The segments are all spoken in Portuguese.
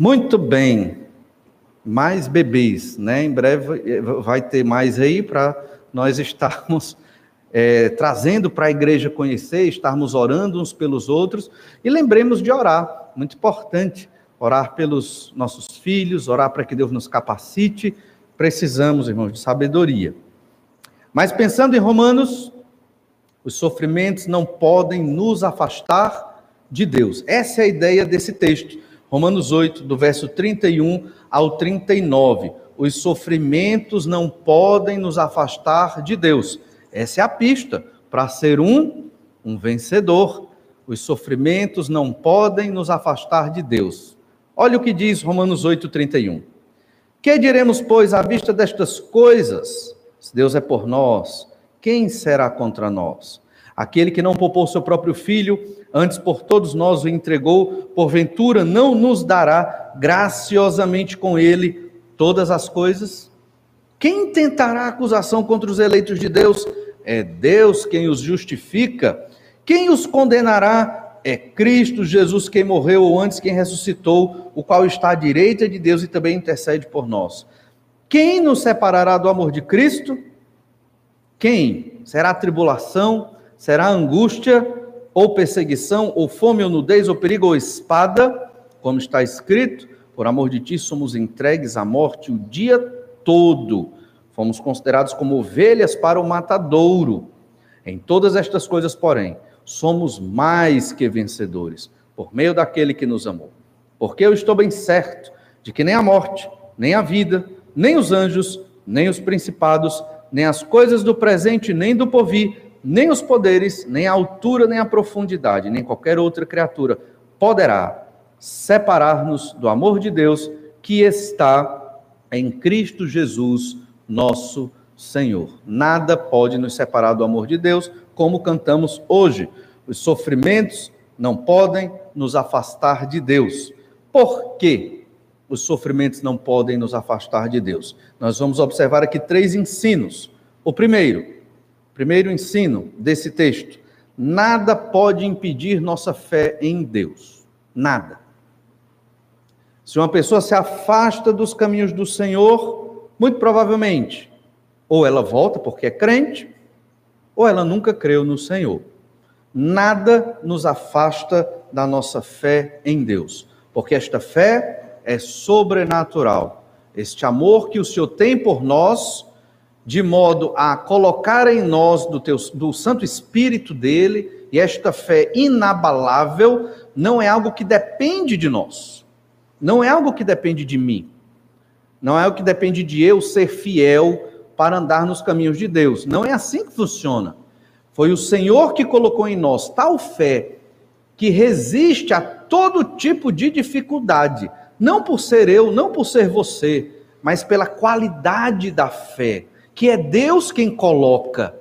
Muito bem. Mais bebês, né? Em breve vai ter mais aí para nós estarmos é, trazendo para a igreja conhecer, estarmos orando uns pelos outros e lembremos de orar, muito importante, orar pelos nossos filhos, orar para que Deus nos capacite. Precisamos, irmãos, de sabedoria. Mas pensando em Romanos, os sofrimentos não podem nos afastar de Deus. Essa é a ideia desse texto. Romanos 8, do verso 31 ao 39. Os sofrimentos não podem nos afastar de Deus. Essa é a pista para ser um, um vencedor. Os sofrimentos não podem nos afastar de Deus. Olha o que diz Romanos 8, 31. Que diremos, pois, à vista destas coisas? Se Deus é por nós, quem será contra nós? Aquele que não poupou seu próprio filho, antes por todos nós o entregou, porventura não nos dará graciosamente com ele todas as coisas? Quem tentará acusação contra os eleitos de Deus? É Deus quem os justifica. Quem os condenará? É Cristo Jesus quem morreu ou antes quem ressuscitou, o qual está à direita de Deus e também intercede por nós. Quem nos separará do amor de Cristo? Quem? Será tribulação? Será angústia? ou perseguição, ou fome, ou nudez, ou perigo, ou espada, como está escrito, por amor de ti somos entregues à morte o dia todo. Fomos considerados como ovelhas para o matadouro. Em todas estas coisas, porém, somos mais que vencedores, por meio daquele que nos amou. Porque eu estou bem certo de que nem a morte, nem a vida, nem os anjos, nem os principados, nem as coisas do presente, nem do porvir, nem os poderes, nem a altura, nem a profundidade, nem qualquer outra criatura poderá separar-nos do amor de Deus que está em Cristo Jesus, nosso Senhor. Nada pode nos separar do amor de Deus, como cantamos hoje. Os sofrimentos não podem nos afastar de Deus. Por quê? Os sofrimentos não podem nos afastar de Deus. Nós vamos observar aqui três ensinos. O primeiro, Primeiro ensino desse texto: nada pode impedir nossa fé em Deus. Nada. Se uma pessoa se afasta dos caminhos do Senhor, muito provavelmente, ou ela volta porque é crente, ou ela nunca creu no Senhor. Nada nos afasta da nossa fé em Deus, porque esta fé é sobrenatural. Este amor que o Senhor tem por nós de modo a colocar em nós do, teu, do Santo Espírito dele, e esta fé inabalável não é algo que depende de nós, não é algo que depende de mim, não é algo que depende de eu ser fiel para andar nos caminhos de Deus. Não é assim que funciona. Foi o Senhor que colocou em nós tal fé que resiste a todo tipo de dificuldade, não por ser eu, não por ser você, mas pela qualidade da fé que é Deus quem coloca,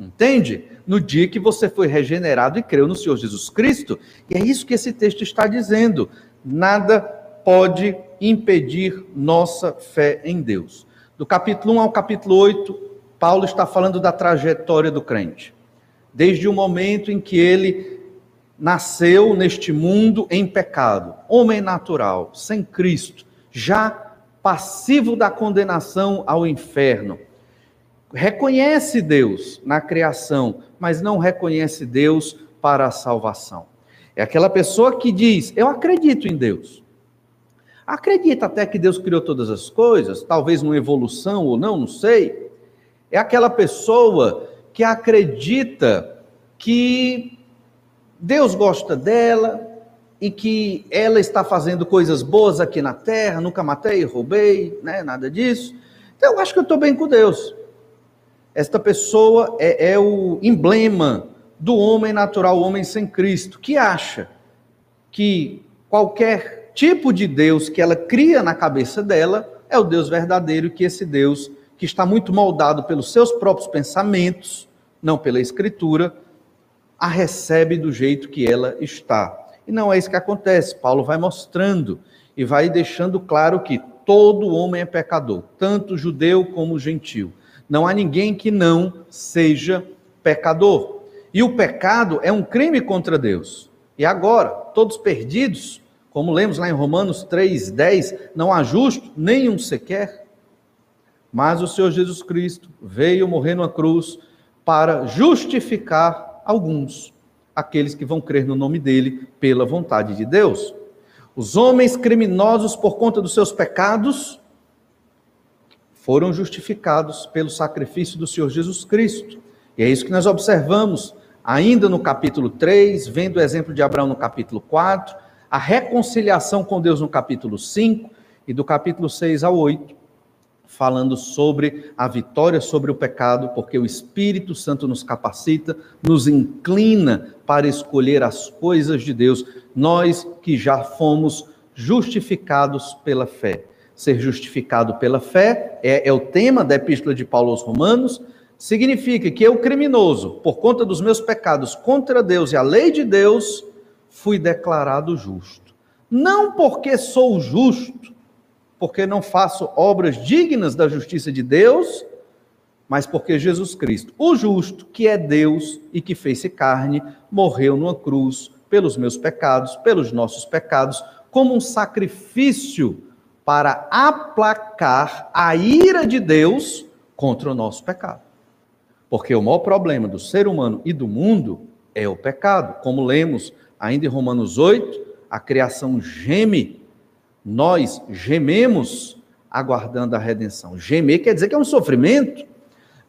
entende? No dia que você foi regenerado e creu no Senhor Jesus Cristo. E é isso que esse texto está dizendo. Nada pode impedir nossa fé em Deus. Do capítulo 1 ao capítulo 8, Paulo está falando da trajetória do crente. Desde o momento em que ele nasceu neste mundo em pecado, homem natural, sem Cristo, já passivo da condenação ao inferno, reconhece Deus na criação, mas não reconhece Deus para a salvação. É aquela pessoa que diz: Eu acredito em Deus. Acredita até que Deus criou todas as coisas, talvez uma evolução ou não, não sei. É aquela pessoa que acredita que Deus gosta dela e que ela está fazendo coisas boas aqui na terra, nunca matei, roubei, né, nada disso. Então eu acho que eu estou bem com Deus. Esta pessoa é, é o emblema do homem natural, o homem sem Cristo, que acha que qualquer tipo de Deus que ela cria na cabeça dela é o Deus verdadeiro, que esse Deus, que está muito moldado pelos seus próprios pensamentos, não pela Escritura, a recebe do jeito que ela está. E não é isso que acontece. Paulo vai mostrando e vai deixando claro que todo homem é pecador, tanto judeu como gentil. Não há ninguém que não seja pecador. E o pecado é um crime contra Deus. E agora, todos perdidos, Como lemos lá em Romanos 3:10, não há justo nenhum sequer. Mas o Senhor Jesus Cristo veio morrer numa cruz para justificar alguns, aqueles que vão crer no nome dele pela vontade de Deus. Os homens criminosos por conta dos seus pecados foram justificados pelo sacrifício do Senhor Jesus Cristo. E é isso que nós observamos ainda no capítulo 3, vendo o exemplo de Abraão no capítulo 4, a reconciliação com Deus no capítulo 5 e do capítulo 6 ao 8, falando sobre a vitória sobre o pecado, porque o Espírito Santo nos capacita, nos inclina para escolher as coisas de Deus, nós que já fomos justificados pela fé. Ser justificado pela fé é, é o tema da Epístola de Paulo aos Romanos, significa que eu, criminoso, por conta dos meus pecados contra Deus e a lei de Deus, fui declarado justo. Não porque sou justo, porque não faço obras dignas da justiça de Deus, mas porque Jesus Cristo, o justo, que é Deus e que fez-se carne, morreu numa cruz pelos meus pecados, pelos nossos pecados, como um sacrifício para aplacar a ira de Deus contra o nosso pecado. Porque o maior problema do ser humano e do mundo é o pecado. Como lemos ainda em Romanos 8, a criação geme, nós gememos aguardando a redenção. Gemer quer dizer que é um sofrimento.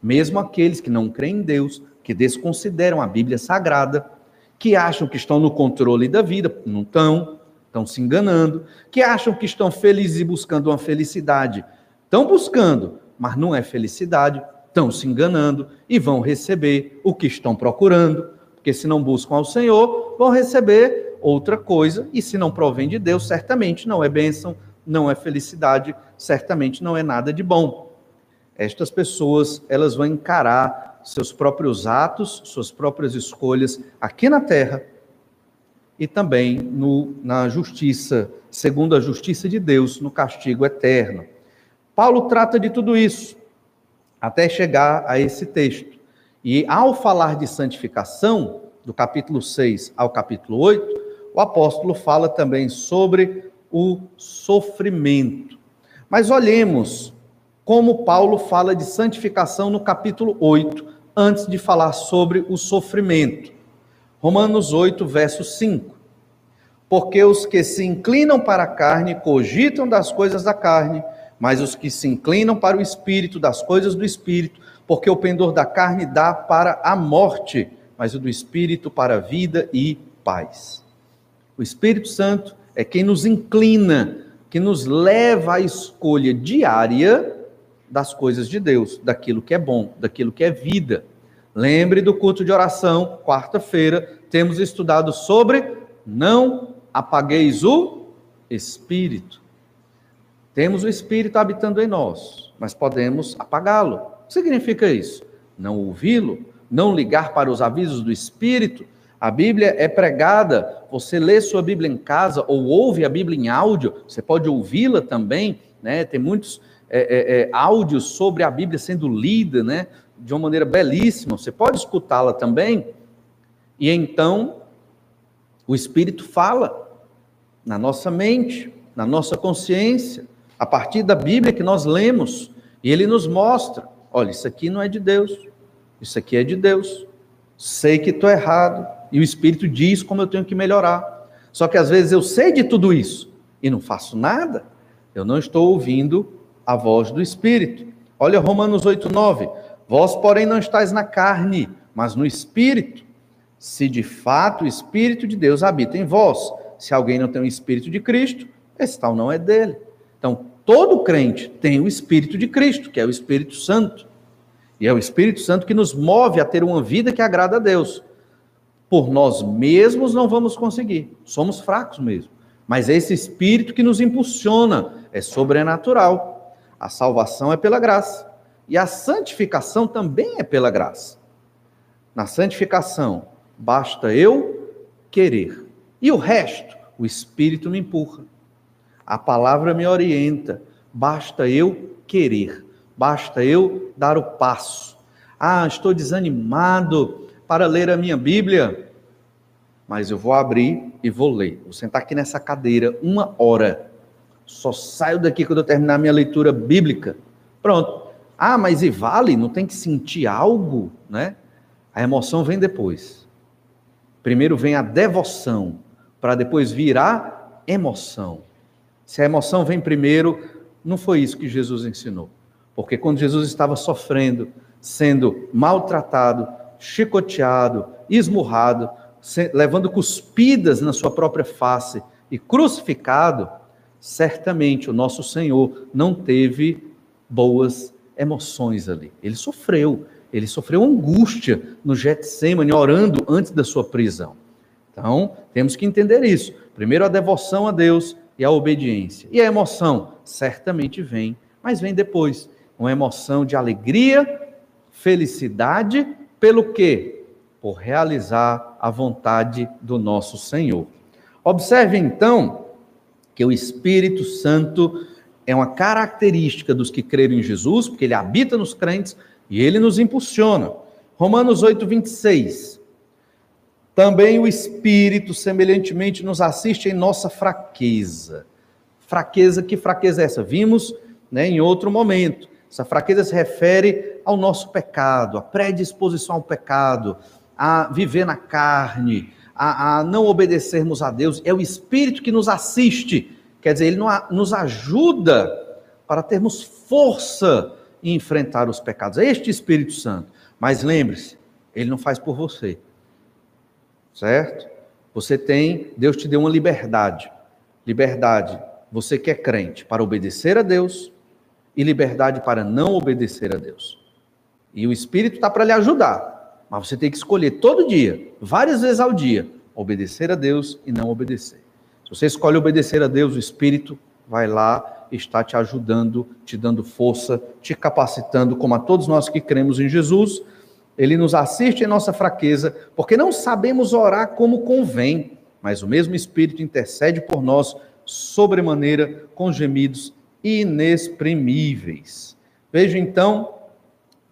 Mesmo aqueles que não creem em Deus, que desconsideram a Bíblia Sagrada, que acham que estão no controle da vida, não estão, estão se enganando, que acham que estão felizes e buscando uma felicidade, estão buscando, mas não é felicidade, estão se enganando e vão receber o que estão procurando, porque se não buscam ao Senhor, vão receber outra coisa, e se não provém de Deus, certamente não é bênção, não é felicidade, certamente não é nada de bom. Estas pessoas, elas vão encarar seus próprios atos, suas próprias escolhas aqui na terra e também no, na justiça, segundo a justiça de Deus, no castigo eterno. Paulo trata de tudo isso até chegar a esse texto. E ao falar de santificação, do capítulo 6 ao capítulo 8, o apóstolo fala também sobre o sofrimento. Mas olhemos como Paulo fala de santificação no capítulo 8, antes de falar sobre o sofrimento. Romanos 8, verso 5. Porque os que se inclinam para a carne cogitam das coisas da carne, mas os que se inclinam para o espírito, das coisas do espírito, porque o pendor da carne dá para a morte, mas o do espírito para a vida e paz. O Espírito Santo é quem nos inclina, que nos leva à escolha diária das coisas de Deus, daquilo que é bom, daquilo que é vida. Lembre do culto de oração, quarta-feira, temos estudado sobre não apagueis o espírito. Temos o Espírito habitando em nós, mas podemos apagá-lo. O que significa isso? Não ouvi-lo, não ligar para os avisos do Espírito. A Bíblia é pregada, você lê sua Bíblia em casa ou ouve a Bíblia em áudio, você pode ouvi-la também, né? Tem muitos é, é, é, áudios sobre a Bíblia sendo lida, né? De uma maneira belíssima, você pode escutá-la também. E então, o Espírito fala na nossa mente, na nossa consciência a partir da Bíblia que nós lemos, e ele nos mostra: olha, isso aqui não é de Deus, isso aqui é de Deus. Sei que estou errado, e o Espírito diz como eu tenho que melhorar. Só que às vezes eu sei de tudo isso e não faço nada, eu não estou ouvindo a voz do Espírito. Olha Romanos 8,9: Vós, porém, não estáis na carne, mas no Espírito. Se de fato o Espírito de Deus habita em vós, se alguém não tem o Espírito de Cristo, esse tal não é dele. Então, todo crente tem o Espírito de Cristo, que é o Espírito Santo. E é o Espírito Santo que nos move a ter uma vida que agrada a Deus. Por nós mesmos não vamos conseguir, somos fracos mesmo. Mas é esse Espírito que nos impulsiona, é sobrenatural. A salvação é pela graça. E a santificação também é pela graça. Na santificação, basta eu querer. E o resto, o Espírito me empurra. A palavra me orienta, basta eu querer, basta eu dar o passo. Ah, estou desanimado para ler a minha Bíblia. mas eu vou abrir e vou ler. Vou sentar aqui nessa cadeira uma hora. Só saio daqui quando eu terminar minha leitura bíblica. Pronto. Ah, mas e vale? Não tem que sentir algo, né? A emoção vem depois. Primeiro vem a devoção, para depois virar emoção. Se a emoção vem primeiro, não foi isso que Jesus ensinou. Porque quando Jesus estava sofrendo, sendo maltratado, chicoteado, esmurrado, levando cuspidas na sua própria face e crucificado, certamente o nosso Senhor não teve boas emoções ali. Ele sofreu, ele sofreu angústia no Getsemane, orando antes da sua prisão. Então, temos que entender isso. Primeiro, a devoção a Deus e a obediência. E a emoção? Certamente vem, mas vem depois. Uma emoção de alegria, felicidade, pelo quê? Por realizar a vontade do nosso Senhor. Observe então que o Espírito Santo é uma característica dos que creram em Jesus, porque ele habita nos crentes e ele nos impulsiona. Romanos 8, 26. Também o Espírito, semelhantemente, nos assiste em nossa fraqueza. Fraqueza, que fraqueza é essa? Vimos né, em outro momento. Essa fraqueza se refere ao nosso pecado, à predisposição ao pecado, a viver na carne, a, a não obedecermos a Deus. É o Espírito que nos assiste Quer dizer, ele nos ajuda para termos força em enfrentar os pecados. É este Espírito Santo. Mas lembre-se, ele não faz por você. Certo? Você tem, Deus te deu uma liberdade. Liberdade, você que é crente, para obedecer a Deus e liberdade para não obedecer a Deus. E o Espírito está para lhe ajudar. Mas você tem que escolher todo dia, várias vezes ao dia, obedecer a Deus e não obedecer. Se você escolhe obedecer a Deus, o Espírito vai lá está te ajudando, te dando força, te capacitando, como a todos nós que cremos em Jesus. Ele nos assiste em nossa fraqueza, porque não sabemos orar como convém, mas o mesmo Espírito intercede por nós sobremaneira com gemidos inexprimíveis. Veja então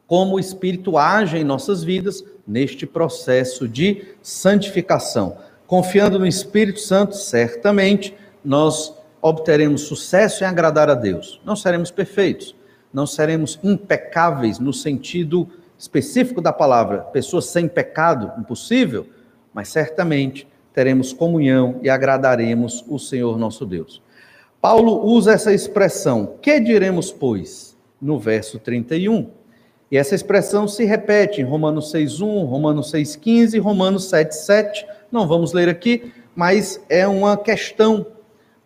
como o Espírito age em nossas vidas neste processo de santificação. Confiando no Espírito Santo, certamente nós obteremos sucesso em agradar a Deus. Não seremos perfeitos, não seremos impecáveis no sentido específico da palavra, pessoas sem pecado, impossível, mas certamente teremos comunhão e agradaremos o Senhor nosso Deus. Paulo usa essa expressão, que diremos, pois, no verso 31. E essa expressão se repete em Romanos 6:1, Romanos 6:15, Romanos 7:7. Não vamos ler aqui, mas é uma questão,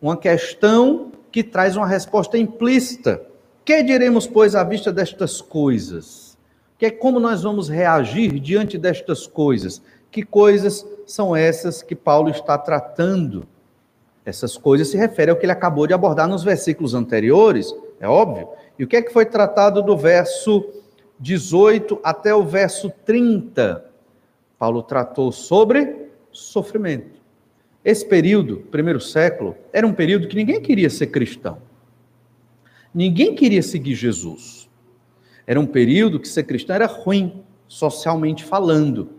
uma questão que traz uma resposta implícita. Que diremos, pois, à vista destas coisas? Que é como nós vamos reagir diante destas coisas? Que coisas são essas que Paulo está tratando? Essas coisas se referem ao que ele acabou de abordar nos versículos anteriores, é óbvio. E o que é que foi tratado do verso 18 até o verso 30? Paulo tratou sobre sofrimento. Esse período, primeiro século, era um período que ninguém queria ser cristão. Ninguém queria seguir Jesus. Era um período que ser cristão era ruim, socialmente falando.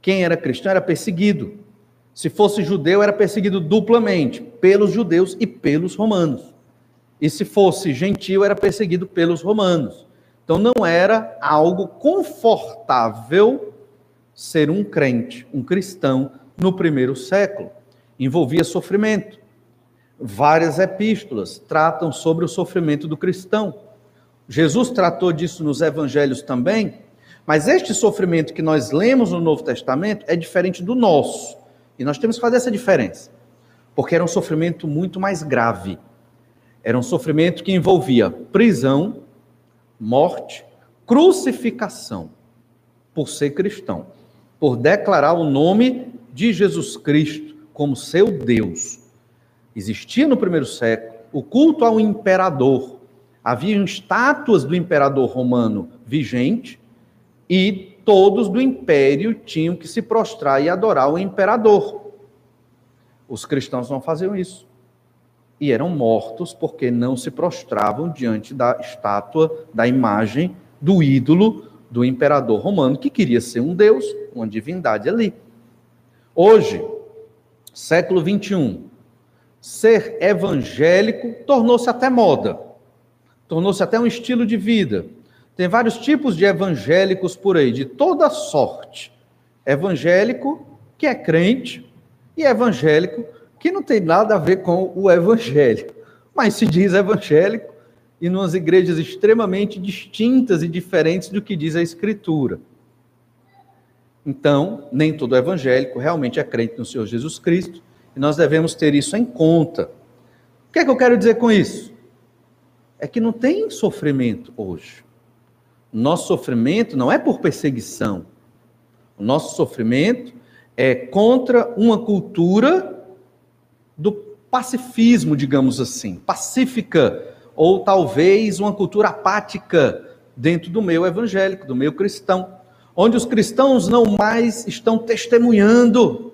Quem era cristão era perseguido. Se fosse judeu, era perseguido duplamente, pelos judeus e pelos romanos. E se fosse gentil, era perseguido pelos romanos. Então não era algo confortável ser um crente, um cristão no primeiro século. Envolvia sofrimento. Várias epístolas tratam sobre o sofrimento do cristão. Jesus tratou disso nos evangelhos também, mas este sofrimento que nós lemos no Novo Testamento é diferente do nosso. E nós temos que fazer essa diferença. Porque era um sofrimento muito mais grave. Era um sofrimento que envolvia prisão, morte, crucificação, por ser cristão, por declarar o nome de Jesus Cristo como seu Deus. Existia no primeiro século o culto ao imperador. Havia estátuas do imperador romano vigente e todos do império tinham que se prostrar e adorar o imperador. Os cristãos não faziam isso. E eram mortos porque não se prostravam diante da estátua, da imagem, do ídolo do imperador romano, que queria ser um deus, uma divindade ali. Hoje, século 21, ser evangélico tornou-se até moda, tornou-se até um estilo de vida. Tem vários tipos de evangélicos por aí, de toda sorte. Evangélico que é crente e evangélico que não tem nada a ver com o evangelho, mas se diz evangélico e nas igrejas extremamente distintas e diferentes do que diz a Escritura. Então, nem todo evangélico realmente é crente no Senhor Jesus Cristo, e nós devemos ter isso em conta. O que é que eu quero dizer com isso? É que não tem sofrimento hoje. Nosso sofrimento não é por perseguição. O nosso sofrimento é contra uma cultura do pacifismo, digamos assim, pacífica, ou talvez uma cultura apática dentro do meio evangélico, do meio cristão, onde os cristãos não mais estão testemunhando,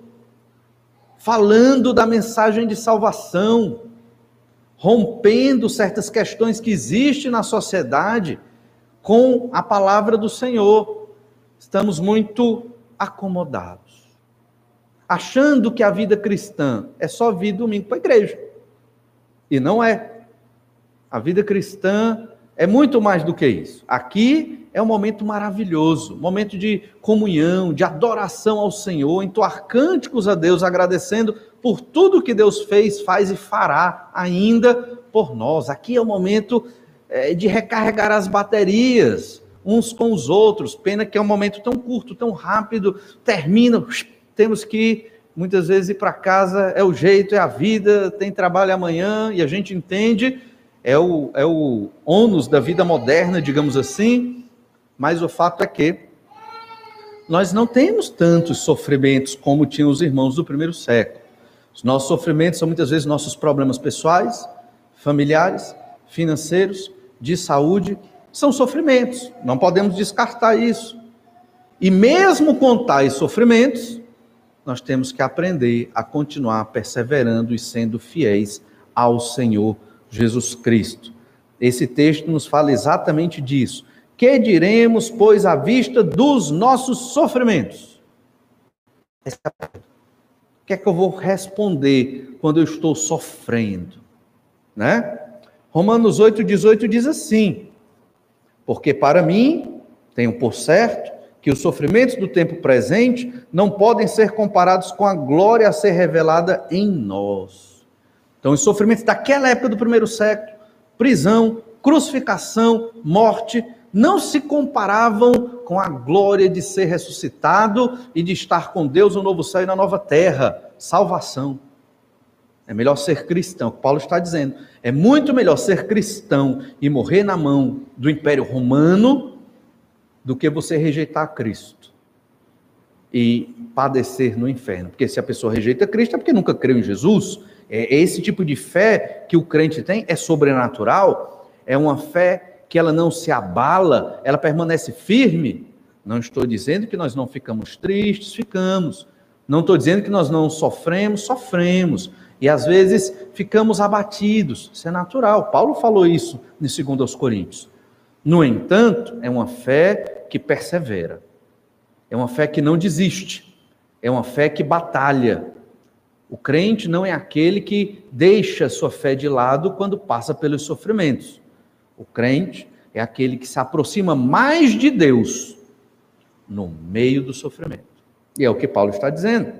falando da mensagem de salvação, rompendo certas questões que existem na sociedade com a palavra do Senhor. Estamos muito acomodados, achando que a vida cristã é só vir domingo para a igreja. E não é. A vida cristã é muito mais do que isso. Aqui é um momento maravilhoso, momento de comunhão, de adoração ao Senhor, entoar cânticos a Deus, agradecendo por tudo que Deus fez, faz e fará ainda por nós. Aqui é o momento é, de recarregar as baterias uns com os outros. Pena que é um momento tão curto, tão rápido, termina, temos que muitas vezes ir para casa, é o jeito, é a vida, tem trabalho amanhã e a gente entende, é o, é o ônus da vida moderna, digamos assim, mas o fato é que nós não temos tantos sofrimentos como tinham os irmãos do primeiro século. Os nossos sofrimentos são muitas vezes nossos problemas pessoais, familiares, financeiros, de saúde, são sofrimentos. Não podemos descartar isso. E mesmo com tais sofrimentos, nós temos que aprender a continuar perseverando e sendo fiéis ao Senhor Jesus Cristo. Esse texto nos fala exatamente disso. Que diremos, pois, à vista dos nossos sofrimentos? É o que é que eu vou responder quando eu estou sofrendo? Né? Romanos 8, 18 diz assim: Porque para mim, tenho por certo, que os sofrimentos do tempo presente não podem ser comparados com a glória a ser revelada em nós. Então, os sofrimentos daquela época do primeiro século, prisão, crucificação, morte, não se comparavam com a glória de ser ressuscitado e de estar com Deus no novo céu e na nova terra, salvação. É melhor ser cristão, que Paulo está dizendo. É muito melhor ser cristão e morrer na mão do Império Romano do que você rejeitar Cristo e padecer no inferno. Porque se a pessoa rejeita Cristo é porque nunca creu em Jesus. É esse tipo de fé que o crente tem é sobrenatural, é uma fé que ela não se abala, ela permanece firme. Não estou dizendo que nós não ficamos tristes, ficamos. Não estou dizendo que nós não sofremos, sofremos. E às vezes ficamos abatidos, isso é natural. Paulo falou isso em 2 Coríntios. No entanto, é uma fé que persevera, é uma fé que não desiste, é uma fé que batalha. O crente não é aquele que deixa sua fé de lado quando passa pelos sofrimentos. O crente é aquele que se aproxima mais de Deus no meio do sofrimento. E é o que Paulo está dizendo.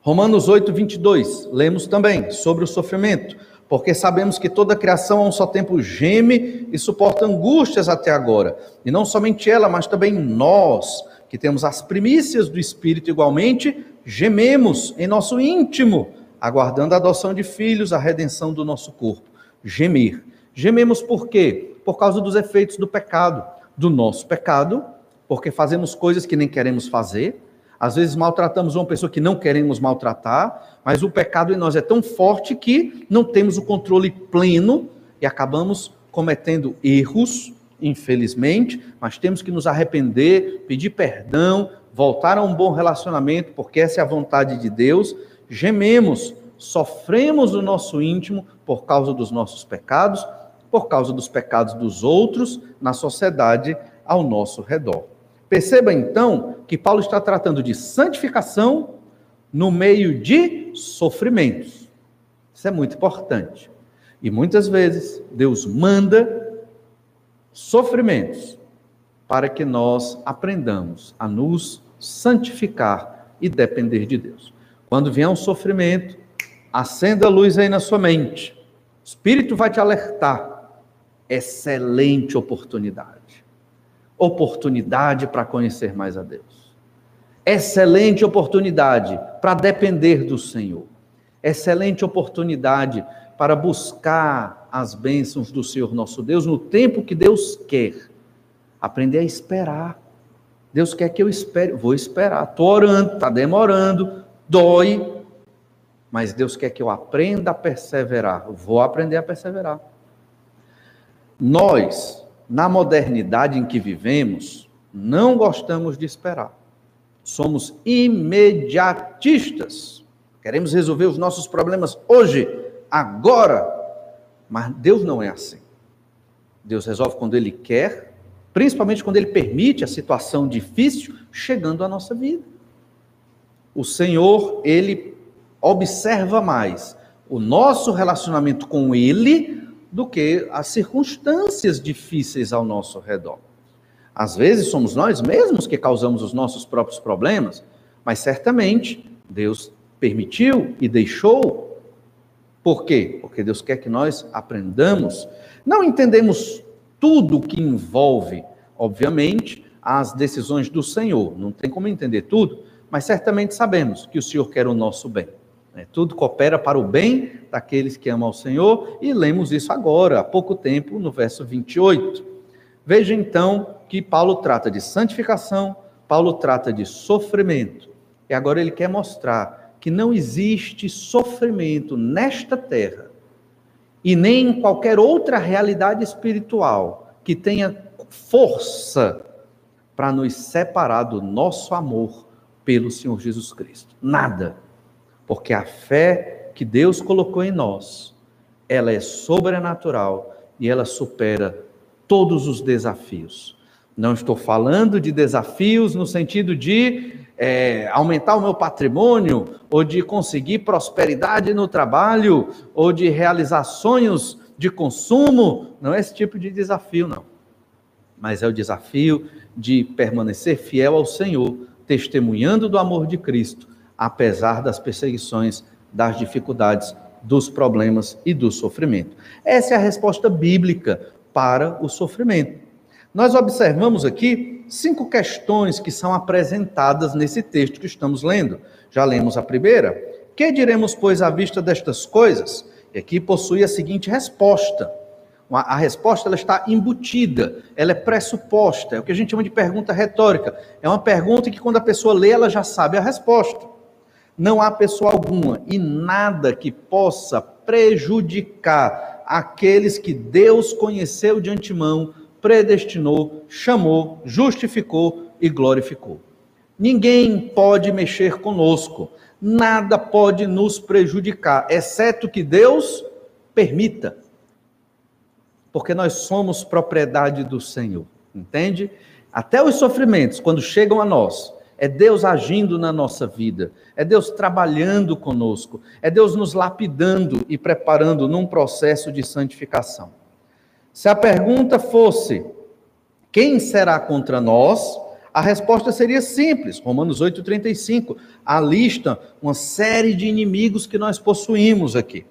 Romanos 8, 22, lemos também sobre o sofrimento, porque sabemos que toda a criação a um só tempo geme e suporta angústias até agora. E não somente ela, mas também nós, que temos as primícias do Espírito igualmente, gememos em nosso íntimo, aguardando a adoção de filhos, a redenção do nosso corpo. Gemer. Gememos por quê? Por causa dos efeitos do pecado, do nosso pecado, porque fazemos coisas que nem queremos fazer, às vezes maltratamos uma pessoa que não queremos maltratar, mas o pecado em nós é tão forte que não temos o controle pleno e acabamos cometendo erros, infelizmente, mas temos que nos arrepender, pedir perdão, voltar a um bom relacionamento, porque essa é a vontade de Deus. Gememos, sofremos o nosso íntimo por causa dos nossos pecados, por causa dos pecados dos outros na sociedade ao nosso redor. Perceba então que Paulo está tratando de santificação no meio de sofrimentos. Isso é muito importante. E muitas vezes Deus manda sofrimentos para que nós aprendamos a nos santificar e depender de Deus. Quando vier um sofrimento, acenda a luz aí na sua mente. O Espírito vai te alertar. Excelente oportunidade. Oportunidade para conhecer mais a Deus. Excelente oportunidade para depender do Senhor. Excelente oportunidade para buscar as bênçãos do Senhor nosso Deus no tempo que Deus quer. Aprender a esperar. Deus quer que eu espere, vou esperar. Estou orando, está demorando, dói, mas Deus quer que eu aprenda a perseverar. Vou aprender a perseverar. Nós, na modernidade em que vivemos, não gostamos de esperar. Somos imediatistas. Queremos resolver os nossos problemas hoje, agora. Mas Deus não é assim. Deus resolve quando Ele quer, principalmente quando Ele permite a situação difícil chegando à nossa vida. O Senhor, Ele observa mais o nosso relacionamento com Ele do que as circunstâncias difíceis ao nosso redor. Às vezes somos nós mesmos que causamos os nossos próprios problemas, mas certamente Deus permitiu e deixou. Por quê? Porque Deus quer que nós aprendamos. Não entendemos tudo que envolve, obviamente, as decisões do Senhor. Não tem como entender tudo, mas certamente sabemos que o Senhor quer o nosso bem. Né? Tudo coopera para o bem daqueles que amam ao Senhor, e lemos isso agora, há pouco tempo, no verso 28. Veja então que Paulo trata de santificação, Paulo trata de sofrimento, e agora ele quer mostrar que não existe sofrimento nesta terra e nem em qualquer outra realidade espiritual que tenha força para nos separar do nosso amor pelo Senhor Jesus Cristo. Nada. Porque a fé que Deus colocou em nós, ela é sobrenatural e ela supera todos os desafios. Não estou falando de desafios no sentido de é, aumentar o meu patrimônio, ou de conseguir prosperidade no trabalho, ou de realizar sonhos de consumo. Não é esse tipo de desafio, não. Mas é o desafio de permanecer fiel ao Senhor, testemunhando do amor de Cristo apesar das perseguições, das dificuldades, dos problemas e do sofrimento. Essa é a resposta bíblica para o sofrimento. Nós observamos aqui cinco questões que são apresentadas nesse texto que estamos lendo. Já lemos a primeira. Que diremos, pois, à vista destas coisas? E aqui possui a seguinte resposta. A resposta ela está embutida, ela é pressuposta, é o que a gente chama de pergunta retórica. É uma pergunta que, quando a pessoa lê, ela já sabe a resposta. Não há pessoa alguma e nada que possa prejudicar aqueles que Deus conheceu de antemão, predestinou, chamou, justificou e glorificou. Ninguém pode mexer conosco, nada pode nos prejudicar, exceto que Deus permita. Porque nós somos propriedade do Senhor, entende? Até os sofrimentos, quando chegam a nós, é Deus agindo na nossa vida, é Deus trabalhando conosco, é Deus nos lapidando e preparando num processo de santificação. Se a pergunta fosse: quem será contra nós? A resposta seria simples, Romanos 8,35. A lista, uma série de inimigos que nós possuímos aqui.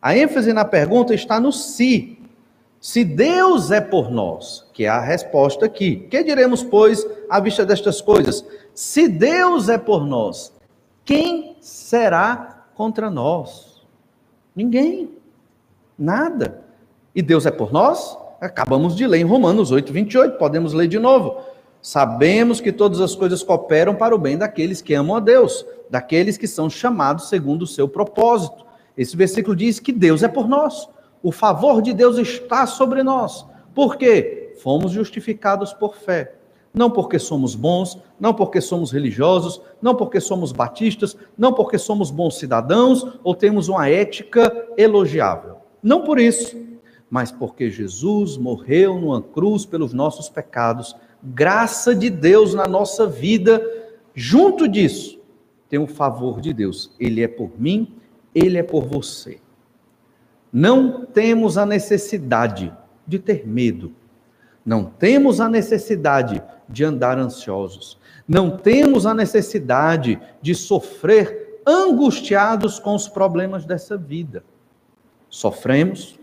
A ênfase na pergunta está no se. Se Deus é por nós, que é a resposta aqui, que diremos, pois, à vista destas coisas? Se Deus é por nós, quem será contra nós? Ninguém. Nada. E Deus é por nós? Acabamos de ler em Romanos 8, 28, podemos ler de novo. Sabemos que todas as coisas cooperam para o bem daqueles que amam a Deus, daqueles que são chamados segundo o seu propósito. Esse versículo diz que Deus é por nós. O favor de Deus está sobre nós. Por quê? Fomos justificados por fé não porque somos bons, não porque somos religiosos, não porque somos batistas, não porque somos bons cidadãos ou temos uma ética elogiável. Não por isso, mas porque Jesus morreu numa cruz pelos nossos pecados, graça de Deus na nossa vida. Junto disso, tem o favor de Deus. Ele é por mim, ele é por você. Não temos a necessidade de ter medo. Não temos a necessidade de andar ansiosos. Não temos a necessidade de sofrer angustiados com os problemas dessa vida. Sofremos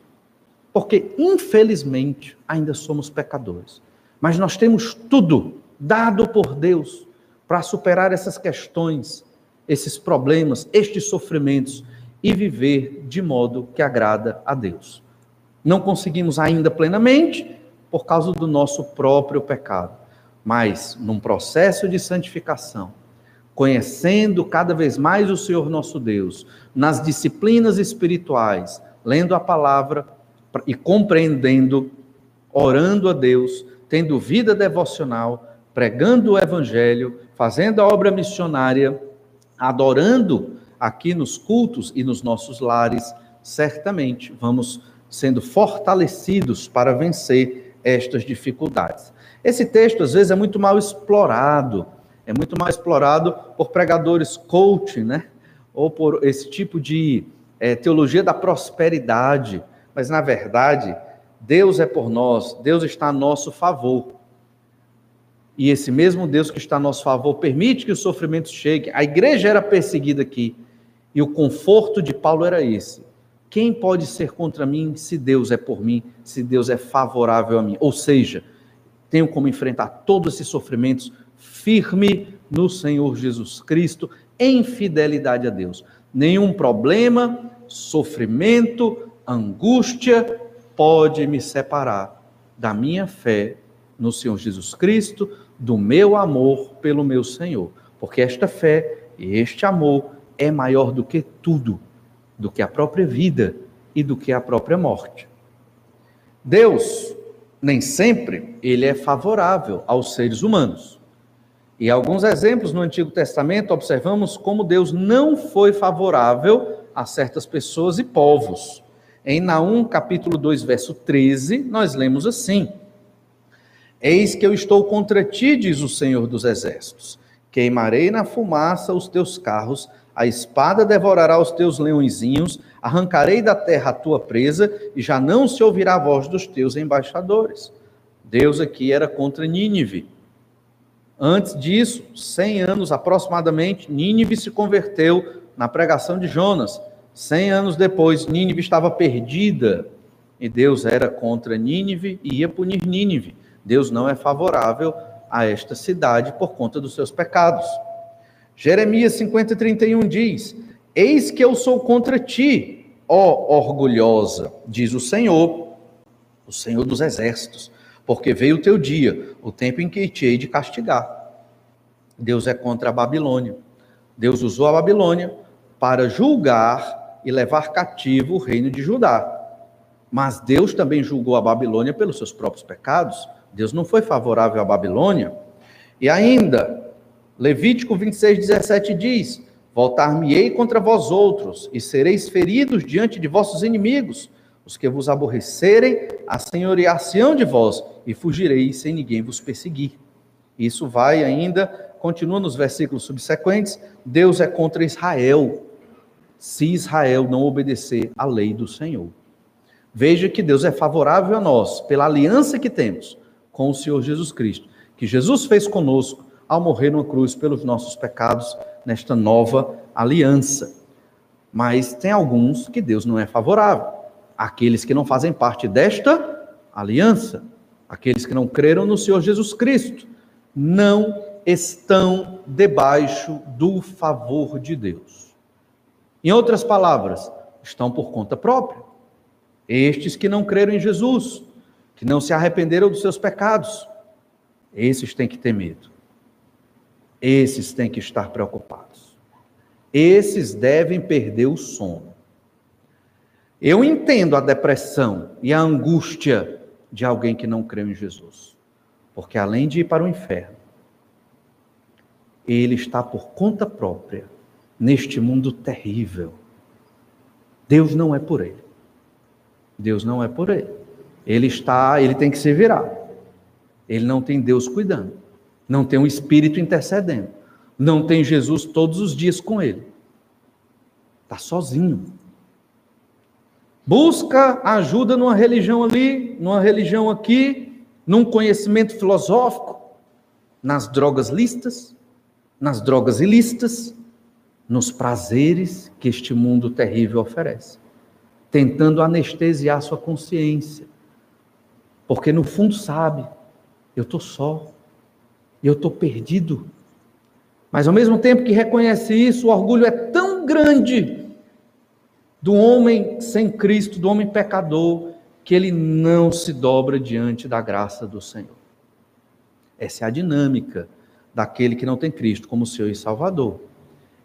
porque, infelizmente, ainda somos pecadores. Mas nós temos tudo dado por Deus para superar essas questões, esses problemas, estes sofrimentos e viver de modo que agrada a Deus. Não conseguimos ainda plenamente por causa do nosso próprio pecado, mas num processo de santificação, conhecendo cada vez mais o Senhor nosso Deus, nas disciplinas espirituais, lendo a palavra e compreendendo, orando a Deus, tendo vida devocional, pregando o evangelho, fazendo a obra missionária, adorando aqui nos cultos e nos nossos lares, certamente vamos sendo fortalecidos para vencer estas dificuldades. Esse texto, às vezes, é muito mal explorado, é muito mal explorado por pregadores coaching, né? Ou por esse tipo de é, teologia da prosperidade. Mas, na verdade, Deus é por nós, Deus está a nosso favor. E esse mesmo Deus que está a nosso favor permite que os sofrimentos cheguem. A igreja era perseguida aqui. E o conforto de Paulo era esse. Quem pode ser contra mim se Deus é por mim, se Deus é favorável a mim? Ou seja, tenho como enfrentar todos esses sofrimentos firme no Senhor Jesus Cristo, em fidelidade a Deus. Nenhum problema, sofrimento, angústia pode me separar da minha fé no Senhor Jesus Cristo, do meu amor pelo meu Senhor, porque esta fé e este amor é maior do que tudo, do que a própria vida e do que a própria morte. Deus, nem sempre, ele é favorável aos seres humanos. E alguns exemplos no Antigo Testamento observamos como Deus não foi favorável a certas pessoas e povos. Em Naum, capítulo 2, verso 13, nós lemos assim: Eis que eu estou contra ti, diz o Senhor dos Exércitos. Queimarei na fumaça os teus carros a espada devorará os teus leõezinhos, arrancarei da terra a tua presa, e já não se ouvirá a voz dos teus embaixadores. Deus aqui era contra Nínive. Antes disso, 100 anos aproximadamente, Nínive se converteu na pregação de Jonas. 100 anos depois, Nínive estava perdida e Deus era contra Nínive e ia punir Nínive. Deus não é favorável a esta cidade por conta dos seus pecados. Jeremias 50, 31 diz: Eis que eu sou contra ti, ó orgulhosa, diz o Senhor, o Senhor dos exércitos, porque veio o teu dia, o tempo em que te hei de castigar. Deus é contra a Babilônia. Deus usou a Babilônia para julgar e levar cativo o reino de Judá. Mas Deus também julgou a Babilônia pelos seus próprios pecados. Deus não foi favorável à Babilônia. E ainda, Levítico 26, 17 diz: Voltar-me-ei contra vós outros, e sereis feridos diante de vossos inimigos. Os que vos aborrecerem, assenhorear-se-ão de vós, e fugireis sem ninguém vos perseguir. Isso vai ainda, continua nos versículos subsequentes: Deus é contra Israel, se Israel não obedecer à lei do Senhor. Veja que Deus é favorável a nós, pela aliança que temos com o Senhor Jesus Cristo, que Jesus fez conosco ao morrer numa cruz pelos nossos pecados nesta nova aliança. Mas tem alguns que Deus não é favorável. Aqueles que não fazem parte desta aliança, aqueles que não creram no Senhor Jesus Cristo, não estão debaixo do favor de Deus. Em outras palavras, estão por conta própria. Estes que não creram em Jesus, que não se arrependeram dos seus pecados, esses têm que ter medo. Esses têm que estar preocupados. Esses devem perder o sono. Eu entendo a depressão e a angústia de alguém que não creu em Jesus. Porque além de ir para o inferno, ele está por conta própria neste mundo terrível. Deus não é por ele. Deus não é por ele. Ele está, ele tem que se virar. Ele não tem Deus cuidando não tem um espírito intercedendo. não tem Jesus todos os dias com ele. Está sozinho. Busca ajuda numa religião ali, numa religião aqui, num conhecimento filosófico, nas drogas listas, nas drogas ilícitas, nos prazeres que este mundo terrível oferece, tentando anestesiar sua consciência, porque no fundo sabe, eu estou só, eu estou perdido. Mas ao mesmo tempo que reconhece isso, o orgulho é tão grande do homem sem Cristo, do homem pecador, que ele não se dobra diante da graça do Senhor. Essa é a dinâmica daquele que não tem Cristo como Senhor e Salvador.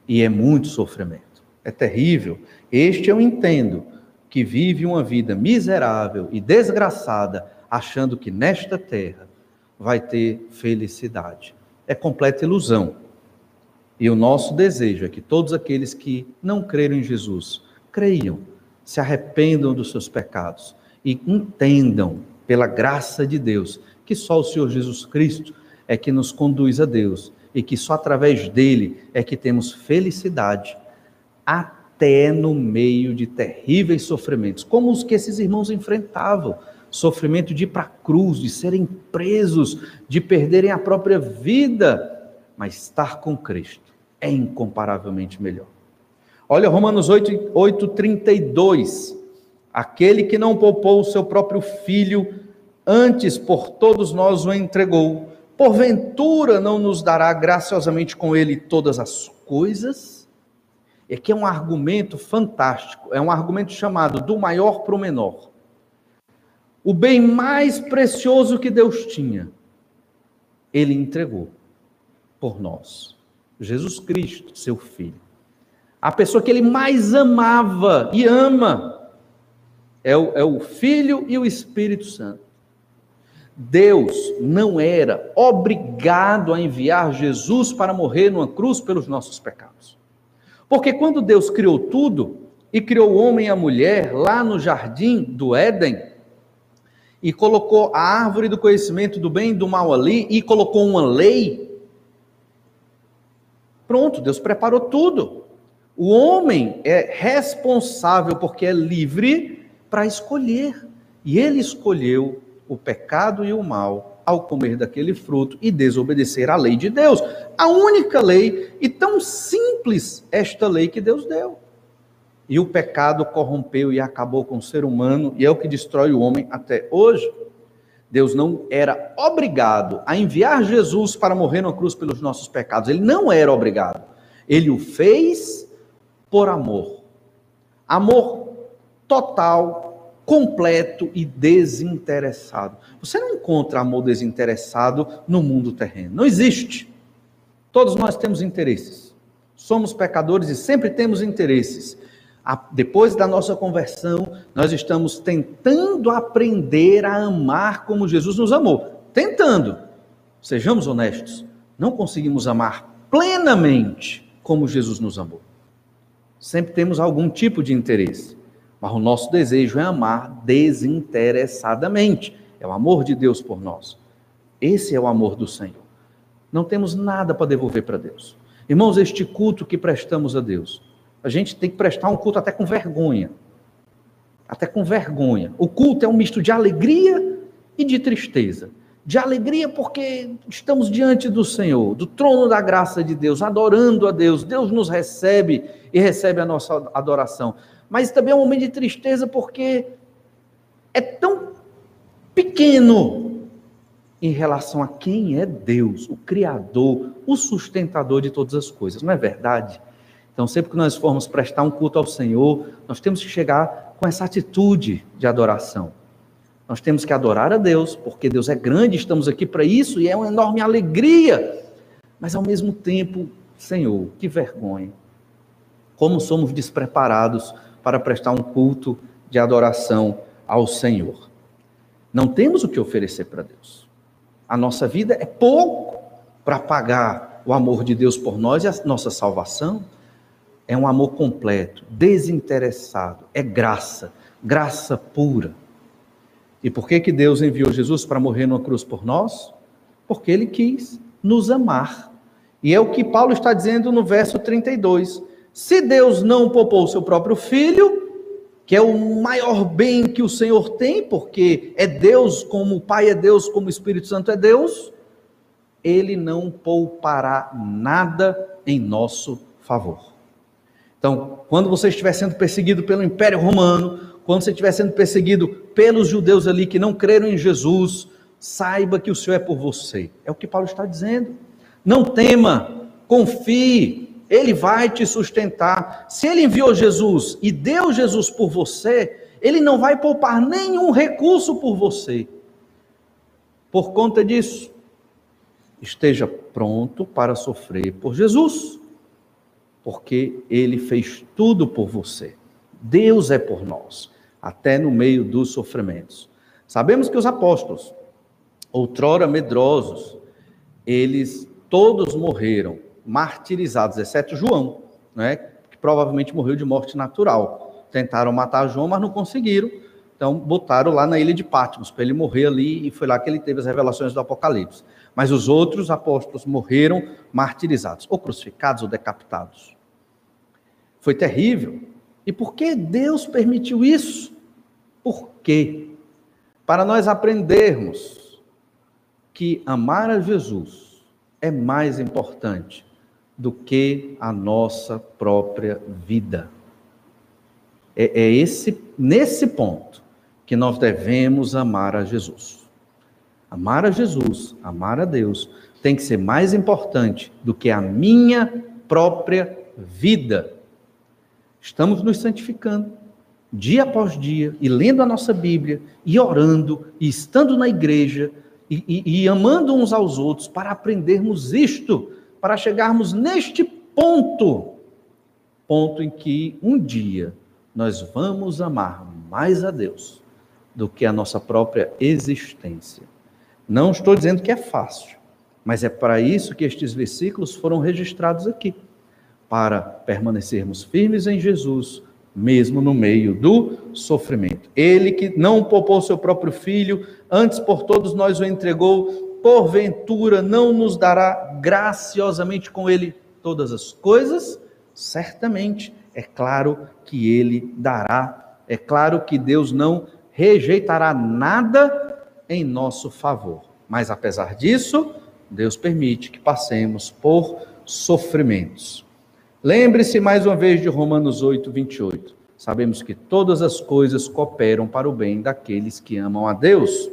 E é muito sofrimento. É terrível. Este eu entendo que vive uma vida miserável e desgraçada, achando que nesta terra vai ter felicidade. É completa ilusão. E o nosso desejo é que todos aqueles que não creram em Jesus creiam, se arrependam dos seus pecados e entendam, pela graça de Deus, que só o Senhor Jesus Cristo é que nos conduz a Deus e que só através dele é que temos felicidade, até no meio de terríveis sofrimentos, como os que esses irmãos enfrentavam sofrimento de ir para a cruz, de serem presos, de perderem a própria vida, mas estar com Cristo é incomparavelmente melhor. Olha Romanos 8, 8 32. Aquele que não poupou o seu próprio filho, antes por todos nós o entregou, porventura não nos dará graciosamente com ele todas as coisas? E aqui é um argumento fantástico, é um argumento chamado do maior para o menor. O bem mais precioso que Deus tinha, ele entregou por nós. Jesus Cristo, seu filho. A pessoa que ele mais amava e ama é o, é o Filho e o Espírito Santo. Deus não era obrigado a enviar Jesus para morrer numa cruz pelos nossos pecados. Porque quando Deus criou tudo, e criou o homem e a mulher lá no jardim do Éden, e colocou a árvore do conhecimento do bem e do mal ali, e colocou uma lei, pronto, Deus preparou tudo. O homem é responsável porque é livre para escolher. E ele escolheu o pecado e o mal ao comer daquele fruto e desobedecer à lei de Deus. A única lei, e tão simples esta lei que Deus deu. E o pecado corrompeu e acabou com o ser humano, e é o que destrói o homem até hoje. Deus não era obrigado a enviar Jesus para morrer na cruz pelos nossos pecados. Ele não era obrigado. Ele o fez por amor. Amor total, completo e desinteressado. Você não encontra amor desinteressado no mundo terreno. Não existe. Todos nós temos interesses. Somos pecadores e sempre temos interesses. Depois da nossa conversão, nós estamos tentando aprender a amar como Jesus nos amou. Tentando. Sejamos honestos. Não conseguimos amar plenamente como Jesus nos amou sempre temos algum tipo de interesse. Mas o nosso desejo é amar desinteressadamente. É o amor de Deus por nós. Esse é o amor do Senhor. Não temos nada para devolver para Deus. Irmãos, este culto que prestamos a Deus, a gente tem que prestar um culto até com vergonha. Até com vergonha. O culto é um misto de alegria e de tristeza de alegria porque estamos diante do Senhor, do trono da graça de Deus, adorando a Deus. Deus nos recebe e recebe a nossa adoração. Mas também é um momento de tristeza porque é tão pequeno em relação a quem é Deus, o Criador, o sustentador de todas as coisas, não é verdade? Então, sempre que nós formos prestar um culto ao Senhor, nós temos que chegar com essa atitude de adoração. Nós temos que adorar a Deus, porque Deus é grande, estamos aqui para isso e é uma enorme alegria. Mas ao mesmo tempo, Senhor, que vergonha. Como somos despreparados para prestar um culto de adoração ao Senhor. Não temos o que oferecer para Deus. A nossa vida é pouco para pagar o amor de Deus por nós e a nossa salvação. É um amor completo, desinteressado, é graça, graça pura. E por que, que Deus enviou Jesus para morrer numa cruz por nós? Porque ele quis nos amar. E é o que Paulo está dizendo no verso 32. Se Deus não poupou o seu próprio filho, que é o maior bem que o Senhor tem, porque é Deus, como o Pai é Deus, como o Espírito Santo é Deus, ele não poupará nada em nosso favor. Então, quando você estiver sendo perseguido pelo Império Romano, quando você estiver sendo perseguido pelos judeus ali que não creram em Jesus, saiba que o Senhor é por você. É o que Paulo está dizendo. Não tema, confie, ele vai te sustentar. Se ele enviou Jesus e deu Jesus por você, ele não vai poupar nenhum recurso por você. Por conta disso, esteja pronto para sofrer por Jesus, porque ele fez tudo por você. Deus é por nós, até no meio dos sofrimentos. Sabemos que os apóstolos, outrora medrosos, eles todos morreram martirizados, exceto João, né, que provavelmente morreu de morte natural. Tentaram matar João, mas não conseguiram. Então botaram lá na ilha de Patmos para ele morrer ali e foi lá que ele teve as revelações do Apocalipse. Mas os outros apóstolos morreram martirizados, ou crucificados ou decapitados. Foi terrível. E por que Deus permitiu isso? Por quê? Para nós aprendermos que amar a Jesus é mais importante do que a nossa própria vida. É, é esse nesse ponto que nós devemos amar a Jesus. Amar a Jesus, amar a Deus, tem que ser mais importante do que a minha própria vida. Estamos nos santificando dia após dia e lendo a nossa Bíblia e orando e estando na igreja e, e, e amando uns aos outros para aprendermos isto para chegarmos neste ponto ponto em que um dia nós vamos amar mais a Deus do que a nossa própria existência. Não estou dizendo que é fácil, mas é para isso que estes versículos foram registrados aqui para permanecermos firmes em Jesus, mesmo no meio do sofrimento. Ele que não poupou seu próprio filho, antes por todos nós o entregou, porventura não nos dará graciosamente com ele todas as coisas? Certamente, é claro que ele dará. É claro que Deus não rejeitará nada em nosso favor. Mas apesar disso, Deus permite que passemos por sofrimentos. Lembre-se mais uma vez de Romanos 8, 28. Sabemos que todas as coisas cooperam para o bem daqueles que amam a Deus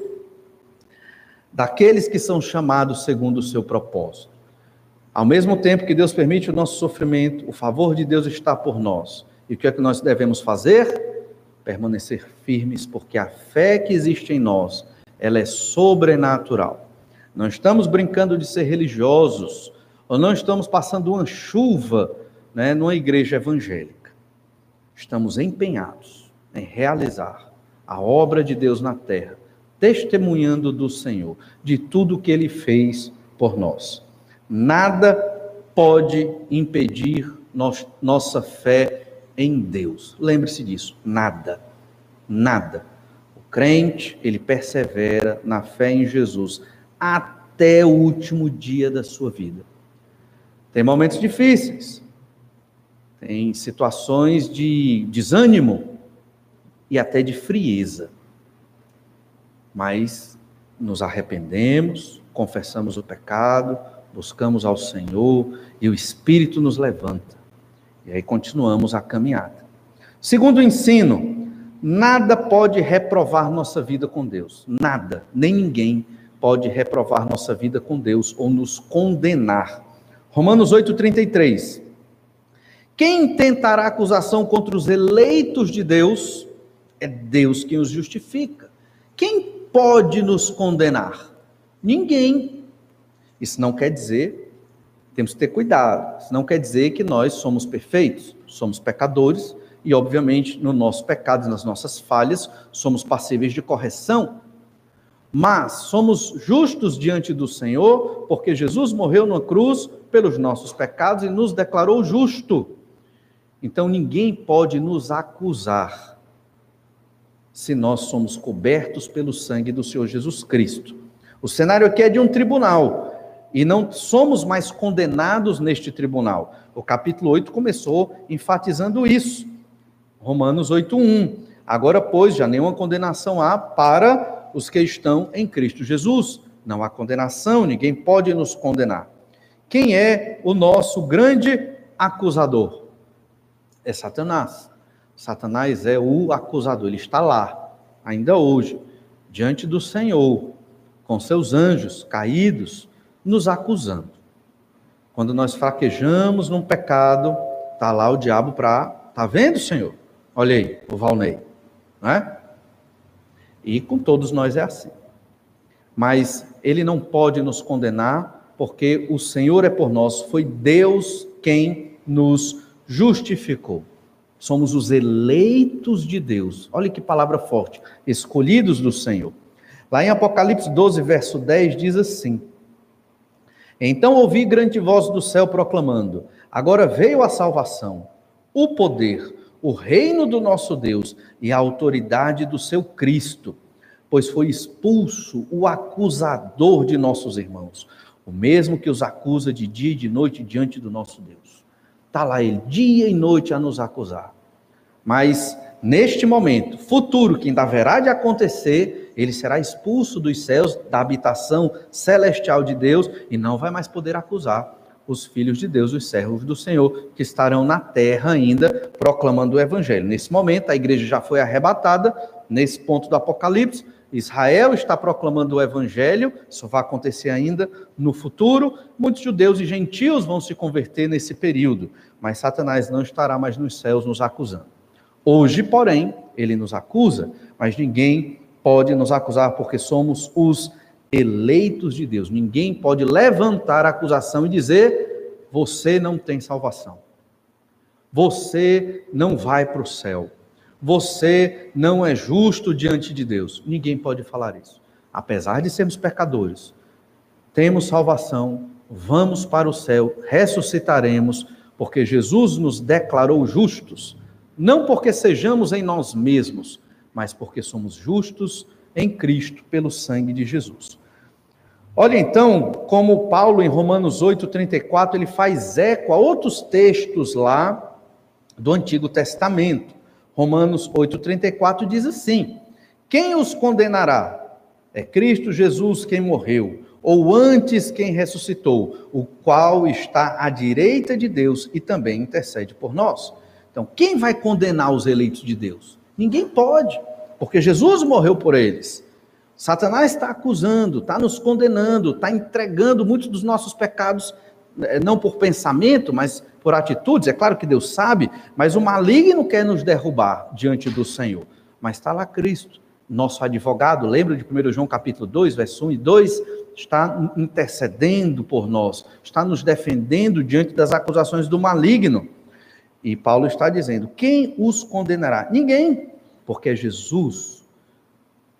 daqueles que são chamados segundo o seu propósito. Ao mesmo tempo que Deus permite o nosso sofrimento, o favor de Deus está por nós. E o que é que nós devemos fazer? Permanecer firmes, porque a fé que existe em nós, ela é sobrenatural. Não estamos brincando de ser religiosos, ou não estamos passando uma chuva né, numa igreja evangélica. Estamos empenhados em realizar a obra de Deus na terra testemunhando do Senhor, de tudo que ele fez por nós. Nada pode impedir nossa fé em Deus. Lembre-se disso, nada. Nada. Crente, ele persevera na fé em Jesus até o último dia da sua vida. Tem momentos difíceis, tem situações de desânimo e até de frieza mas nos arrependemos, confessamos o pecado, buscamos ao Senhor e o Espírito nos levanta. E aí continuamos a caminhada. Segundo o ensino, nada pode reprovar nossa vida com Deus. Nada, nem ninguém pode reprovar nossa vida com Deus ou nos condenar. Romanos 8,33. Quem tentará acusação contra os eleitos de Deus é Deus quem os justifica. Quem pode nos condenar? Ninguém. Isso não quer dizer, temos que ter cuidado, isso não quer dizer que nós somos perfeitos, somos pecadores e, obviamente, no nosso pecado, nas nossas falhas, somos passíveis de correção. Mas somos justos diante do Senhor, porque Jesus morreu na cruz pelos nossos pecados e nos declarou justo. Então ninguém pode nos acusar se nós somos cobertos pelo sangue do Senhor Jesus Cristo. O cenário aqui é de um tribunal. e não somos mais condenados neste tribunal. O capítulo 8 começou enfatizando isso. Romanos 8:1. Agora, pois, já nenhuma condenação há para os que estão em Cristo Jesus. Não há condenação, ninguém pode nos condenar. Quem é o nosso grande acusador? É Satanás. Satanás é o acusador, ele está lá, ainda hoje, diante do Senhor, com seus anjos caídos, nos acusando. Quando nós fraquejamos num pecado, está lá o diabo para. Tá vendo, Senhor? Olha aí, o Valnei. Não é? E com todos nós é assim. Mas ele não pode nos condenar, porque o Senhor é por nós, foi Deus quem nos justificou. Somos os eleitos de Deus. Olha que palavra forte. Escolhidos do Senhor. Lá em Apocalipse 12, verso 10, diz assim: Então ouvi grande voz do céu proclamando: Agora veio a salvação, o poder, o reino do nosso Deus e a autoridade do seu Cristo, pois foi expulso o acusador de nossos irmãos, o mesmo que os acusa de dia e de noite diante do nosso Deus. Está lá ele, dia e noite, a nos acusar. Mas neste momento, futuro, que ainda haverá de acontecer, ele será expulso dos céus, da habitação celestial de Deus, e não vai mais poder acusar os filhos de Deus, os servos do Senhor, que estarão na terra ainda proclamando o evangelho. Nesse momento, a igreja já foi arrebatada, nesse ponto do Apocalipse, Israel está proclamando o evangelho, isso vai acontecer ainda no futuro. Muitos judeus e gentios vão se converter nesse período, mas Satanás não estará mais nos céus nos acusando. Hoje, porém, ele nos acusa, mas ninguém pode nos acusar porque somos os eleitos de Deus. Ninguém pode levantar a acusação e dizer: você não tem salvação. Você não vai para o céu você não é justo diante de Deus. Ninguém pode falar isso. Apesar de sermos pecadores, temos salvação, vamos para o céu, ressuscitaremos, porque Jesus nos declarou justos, não porque sejamos em nós mesmos, mas porque somos justos em Cristo pelo sangue de Jesus. Olha então como Paulo em Romanos 8:34 ele faz eco a outros textos lá do Antigo Testamento. Romanos 8,34 diz assim: Quem os condenará? É Cristo Jesus quem morreu, ou antes quem ressuscitou, o qual está à direita de Deus e também intercede por nós. Então, quem vai condenar os eleitos de Deus? Ninguém pode, porque Jesus morreu por eles. Satanás está acusando, está nos condenando, está entregando muitos dos nossos pecados, eh, não por pensamento, mas por atitudes, é claro que Deus sabe, mas o maligno quer nos derrubar diante do Senhor. Mas está lá Cristo, nosso advogado, lembra de 1 João capítulo 2, verso 1 e 2? Está intercedendo por nós, está nos defendendo diante das acusações do maligno. E Paulo está dizendo: quem os condenará? Ninguém, porque é Jesus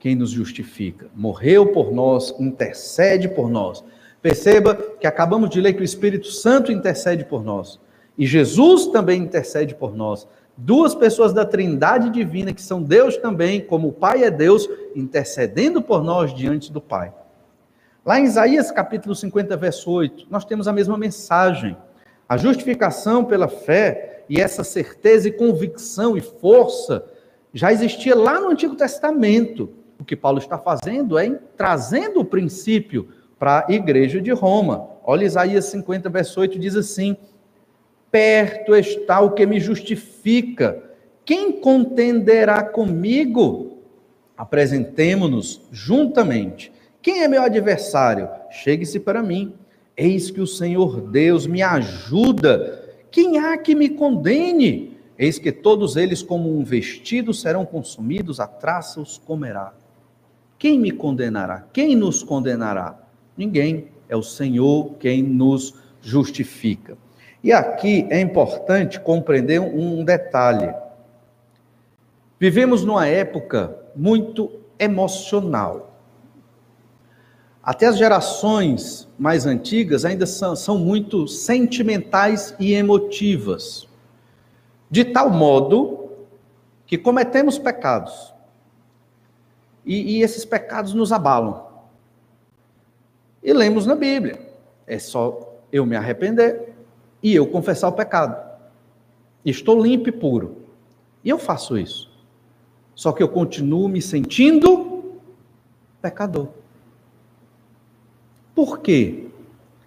quem nos justifica. Morreu por nós, intercede por nós. Perceba que acabamos de ler que o Espírito Santo intercede por nós. E Jesus também intercede por nós. Duas pessoas da Trindade divina, que são Deus também, como o Pai é Deus, intercedendo por nós diante do Pai. Lá em Isaías capítulo 50, verso 8, nós temos a mesma mensagem. A justificação pela fé e essa certeza e convicção e força já existia lá no Antigo Testamento. O que Paulo está fazendo é trazendo o princípio para a igreja de Roma. Olha Isaías 50, verso 8, diz assim: Perto está o que me justifica. Quem contenderá comigo? Apresentemo-nos juntamente. Quem é meu adversário? Chegue-se para mim. Eis que o Senhor Deus me ajuda. Quem há que me condene? Eis que todos eles, como um vestido, serão consumidos, a traça os comerá. Quem me condenará? Quem nos condenará? Ninguém. É o Senhor quem nos justifica. E aqui é importante compreender um detalhe. Vivemos numa época muito emocional. Até as gerações mais antigas ainda são, são muito sentimentais e emotivas. De tal modo que cometemos pecados. E, e esses pecados nos abalam. E lemos na Bíblia É só eu me arrepender e eu confessar o pecado. Estou limpo e puro. E eu faço isso. Só que eu continuo me sentindo pecador. Por quê?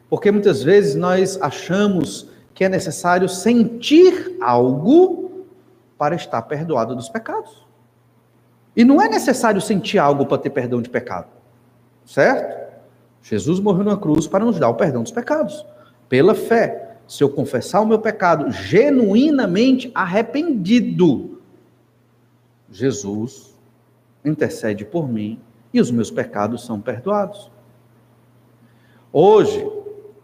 Porque muitas vezes nós achamos que é necessário sentir algo para estar perdoado dos pecados. E não é necessário sentir algo para ter perdão de pecado. Certo? Jesus morreu na cruz para nos dar o perdão dos pecados. Pela fé. Se eu confessar o meu pecado genuinamente arrependido, Jesus intercede por mim e os meus pecados são perdoados. Hoje,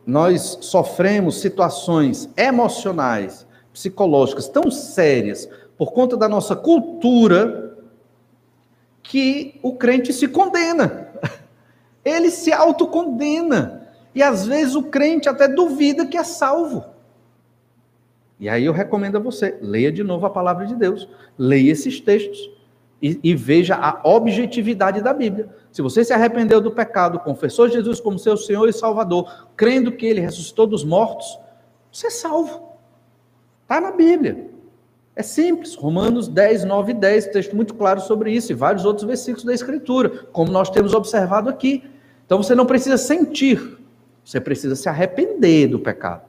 nós sofremos situações emocionais, psicológicas tão sérias por conta da nossa cultura que o crente se condena. Ele se autocondena. E às vezes o crente até duvida que é salvo. E aí eu recomendo a você, leia de novo a palavra de Deus, leia esses textos e, e, veja a objetividade da Bíblia. Se você se arrependeu do pecado, confessou Jesus como seu Senhor e Salvador, crendo que ele ressuscitou dos mortos, você é salvo. Está na Bíblia. É simples. Romanos 10, 9 e 10, texto muito claro sobre isso, e vários outros versículos da Escritura, como nós temos observado aqui. Então você não precisa sentir, você precisa se arrepender do pecado.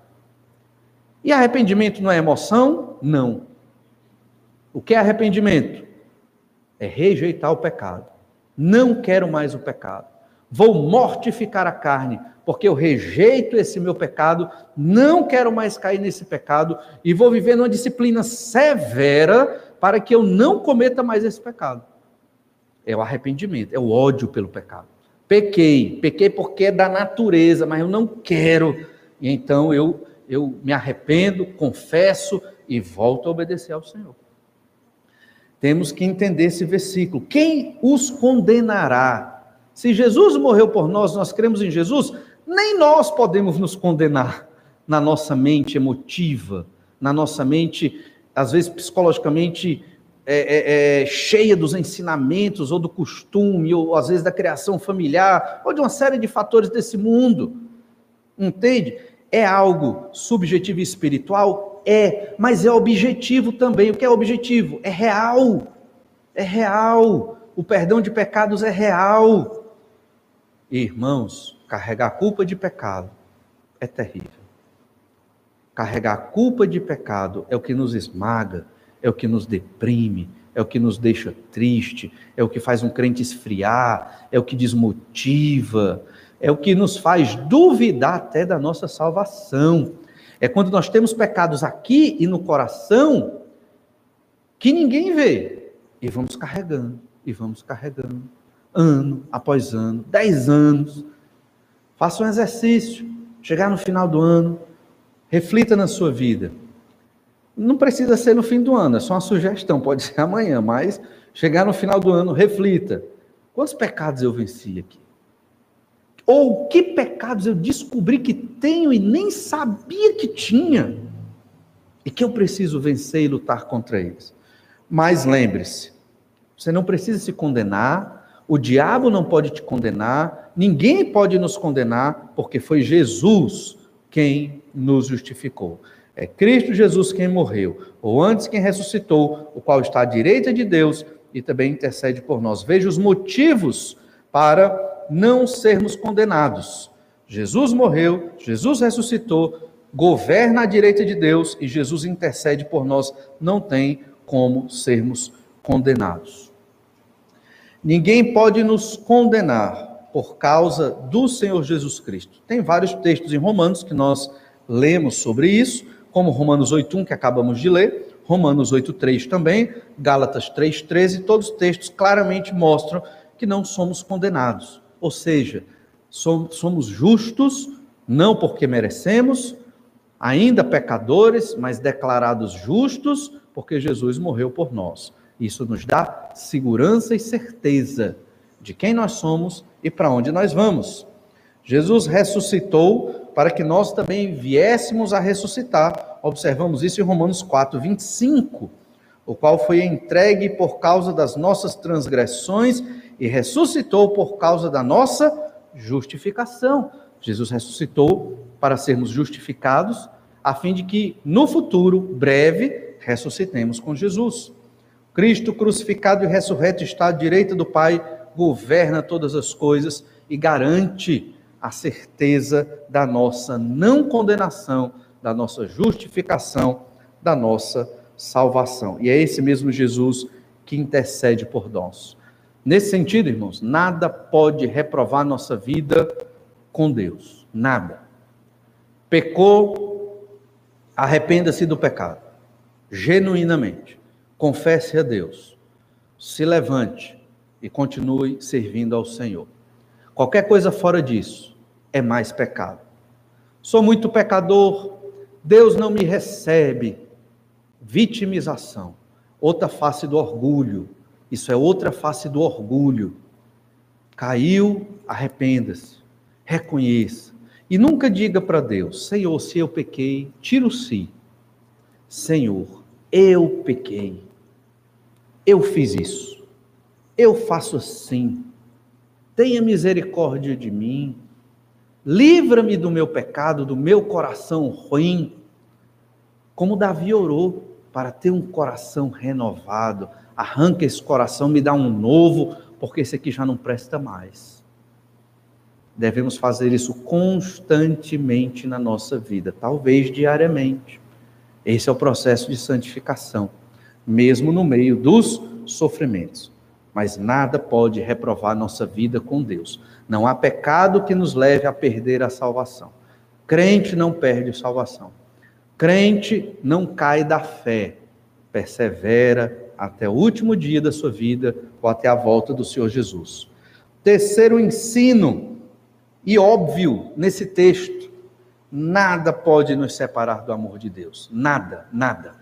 E arrependimento não é emoção? Não. O que é arrependimento? É rejeitar o pecado. Não quero mais o pecado. Vou mortificar a carne, porque eu rejeito esse meu pecado, não quero mais cair nesse pecado e vou viver numa disciplina severa para que eu não cometa mais esse pecado. É o arrependimento, é o ódio pelo pecado. Pequei, pequei porque é da natureza, mas eu não quero. E então eu eu me arrependo, confesso e volto a obedecer ao Senhor. Temos que entender esse versículo. Quem os condenará? Se Jesus morreu por nós, nós cremos em Jesus, nem nós podemos nos condenar na nossa mente emotiva, na nossa mente, às vezes psicologicamente é, é, é, cheia dos ensinamentos, ou do costume, ou às vezes da criação familiar, ou de uma série de fatores desse mundo. Entende? É algo subjetivo e espiritual? É, mas é objetivo também. O que é objetivo? É real. É real. O perdão de pecados é real. Irmãos, carregar a culpa de pecado é terrível. Carregar a culpa de pecado é o que nos esmaga, é o que nos deprime, é o que nos deixa triste, é o que faz um crente esfriar, é o que desmotiva, é o que nos faz duvidar até da nossa salvação. É quando nós temos pecados aqui e no coração que ninguém vê. E vamos carregando, e vamos carregando, ano após ano, dez anos. Faça um exercício, chegar no final do ano, reflita na sua vida. Não precisa ser no fim do ano, é só uma sugestão, pode ser amanhã, mas chegar no final do ano, reflita. Quantos pecados eu venci aqui? Ou que pecados eu descobri que tenho e nem sabia que tinha, e que eu preciso vencer e lutar contra eles. Mas lembre-se, você não precisa se condenar, o diabo não pode te condenar, ninguém pode nos condenar, porque foi Jesus quem nos justificou. É Cristo Jesus quem morreu, ou antes quem ressuscitou, o qual está à direita de Deus e também intercede por nós. Veja os motivos para não sermos condenados. Jesus morreu, Jesus ressuscitou, governa à direita de Deus e Jesus intercede por nós, não tem como sermos condenados. Ninguém pode nos condenar por causa do Senhor Jesus Cristo. Tem vários textos em Romanos que nós lemos sobre isso, como Romanos 8:1 que acabamos de ler, Romanos 8:3 também, Gálatas 3:13, todos os textos claramente mostram que não somos condenados. Ou seja, somos justos, não porque merecemos, ainda pecadores, mas declarados justos, porque Jesus morreu por nós. Isso nos dá segurança e certeza de quem nós somos e para onde nós vamos. Jesus ressuscitou para que nós também viéssemos a ressuscitar. Observamos isso em Romanos 4, 25, o qual foi entregue por causa das nossas transgressões e ressuscitou por causa da nossa justificação. Jesus ressuscitou para sermos justificados, a fim de que no futuro, breve, ressuscitemos com Jesus. Cristo crucificado e ressurreto está à direita do Pai, governa todas as coisas e garante a certeza da nossa não condenação, da nossa justificação, da nossa salvação. E é esse mesmo Jesus que intercede por nós. Nesse sentido, irmãos, nada pode reprovar nossa vida com Deus. Nada. Pecou, arrependa-se do pecado. Genuinamente. Confesse a Deus. Se levante e continue servindo ao Senhor. Qualquer coisa fora disso é mais pecado. Sou muito pecador, Deus não me recebe. Vitimização. Outra face do orgulho. Isso é outra face do orgulho. Caiu, arrependa-se. Reconheça. E nunca diga para Deus: Senhor, se eu pequei, si. Senhor, eu pequei. Eu fiz isso. Eu faço assim. Tenha misericórdia de mim. Livra-me do meu pecado, do meu coração ruim. Como Davi orou para ter um coração renovado. Arranca esse coração, me dá um novo, porque esse aqui já não presta mais. Devemos fazer isso constantemente na nossa vida, talvez diariamente. Esse é o processo de santificação, mesmo no meio dos sofrimentos mas nada pode reprovar nossa vida com Deus. Não há pecado que nos leve a perder a salvação. Crente não perde salvação. Crente não cai da fé, persevera até o último dia da sua vida ou até a volta do Senhor Jesus. Terceiro ensino, e óbvio nesse texto, nada pode nos separar do amor de Deus. Nada, nada.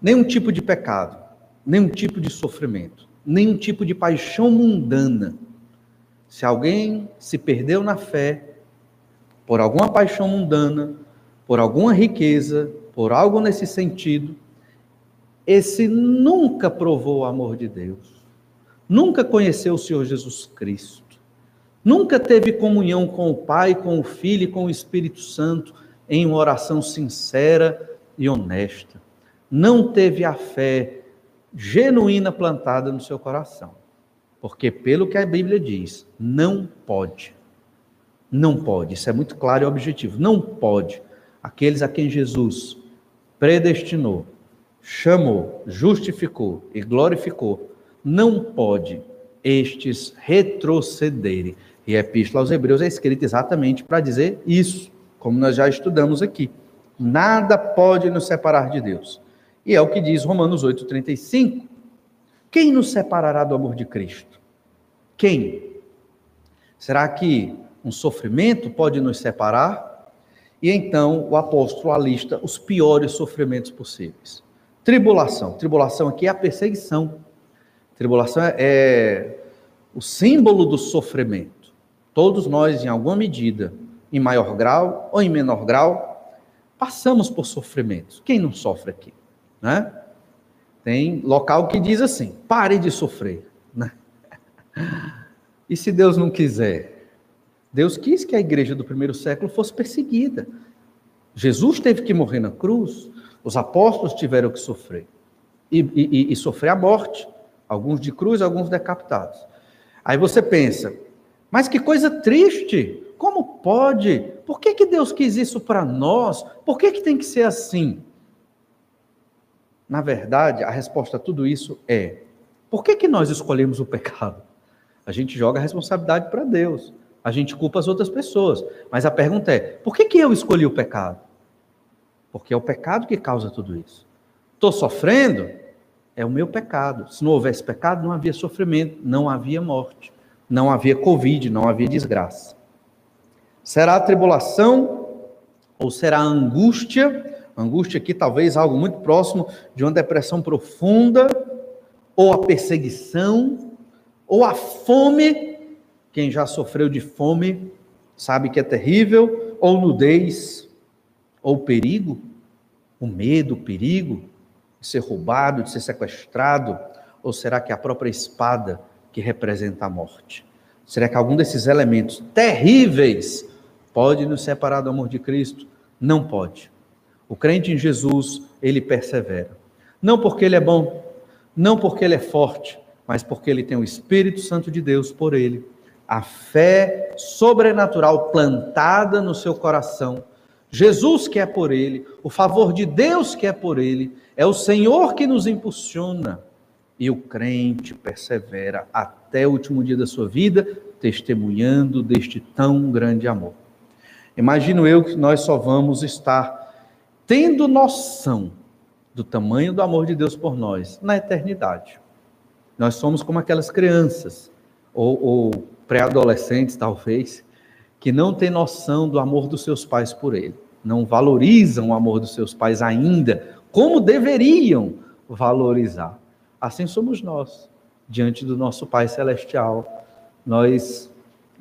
Nenhum tipo de pecado nenhum tipo de sofrimento, nenhum tipo de paixão mundana. Se alguém se perdeu na fé por alguma paixão mundana, por alguma riqueza, por algo nesse sentido, esse nunca provou o amor de Deus, nunca conheceu o Senhor Jesus Cristo, nunca teve comunhão com o Pai, com o Filho e com o Espírito Santo em uma oração sincera e honesta, não teve a fé genuína plantada no seu coração. Porque, pelo que a Bíblia diz, não pode. Não pode. Isso é muito claro e objetivo. Não pode. Aqueles a quem Jesus predestinou, chamou, justificou e glorificou, não pode estes retrocederem. E a Epístola aos Hebreus é escrita exatamente para dizer isso, como nós já estudamos aqui. Nada pode nos separar de Deus. E é o que diz Romanos 8,35. Quem nos separará do amor de Cristo? Quem? Será que um sofrimento pode nos separar? E então o apóstolo alista os piores sofrimentos possíveis. Tribulação. Tribulação aqui é a perseguição. Tribulação é, é o símbolo do sofrimento. Todos nós, em alguma medida, em maior grau ou em menor grau, passamos por sofrimentos. Quem não sofre aqui? Né? Tem local que diz assim: pare de sofrer. Né? E se Deus não quiser? Deus quis que a igreja do primeiro século fosse perseguida. Jesus teve que morrer na cruz, os apóstolos tiveram que sofrer. E, e, e sofrer a morte, alguns de cruz, alguns decapitados. Aí você pensa, mas que coisa triste! Como pode? Por que, que Deus quis isso para nós? Por que, que tem que ser assim? Na verdade, a resposta a tudo isso é: por que, que nós escolhemos o pecado? A gente joga a responsabilidade para Deus, a gente culpa as outras pessoas. Mas a pergunta é: por que, que eu escolhi o pecado? Porque é o pecado que causa tudo isso. Estou sofrendo? É o meu pecado. Se não houvesse pecado, não havia sofrimento, não havia morte, não havia Covid, não havia desgraça. Será a tribulação ou será a angústia Angústia aqui talvez algo muito próximo de uma depressão profunda, ou a perseguição, ou a fome. Quem já sofreu de fome sabe que é terrível, ou nudez, ou perigo, o medo, o perigo de ser roubado, de ser sequestrado, ou será que é a própria espada que representa a morte? Será que algum desses elementos terríveis pode nos separar do amor de Cristo? Não pode. O crente em Jesus, ele persevera. Não porque ele é bom, não porque ele é forte, mas porque ele tem o Espírito Santo de Deus por ele. A fé sobrenatural plantada no seu coração. Jesus que é por ele, o favor de Deus que é por ele, é o Senhor que nos impulsiona. E o crente persevera até o último dia da sua vida, testemunhando deste tão grande amor. Imagino eu que nós só vamos estar tendo noção do tamanho do amor de Deus por nós na eternidade. Nós somos como aquelas crianças, ou, ou pré-adolescentes, talvez, que não têm noção do amor dos seus pais por ele, não valorizam o amor dos seus pais ainda, como deveriam valorizar. Assim somos nós, diante do nosso Pai Celestial. Nós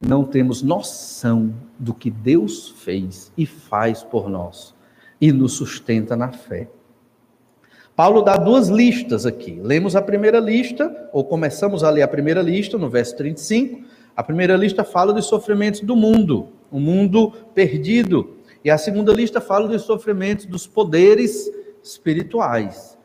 não temos noção do que Deus fez e faz por nós e nos sustenta na fé. Paulo dá duas listas aqui. Lemos a primeira lista, ou começamos a ler a primeira lista, no verso 35. A primeira lista fala dos sofrimentos do mundo, o um mundo perdido. E a segunda lista fala dos sofrimentos dos poderes espirituais.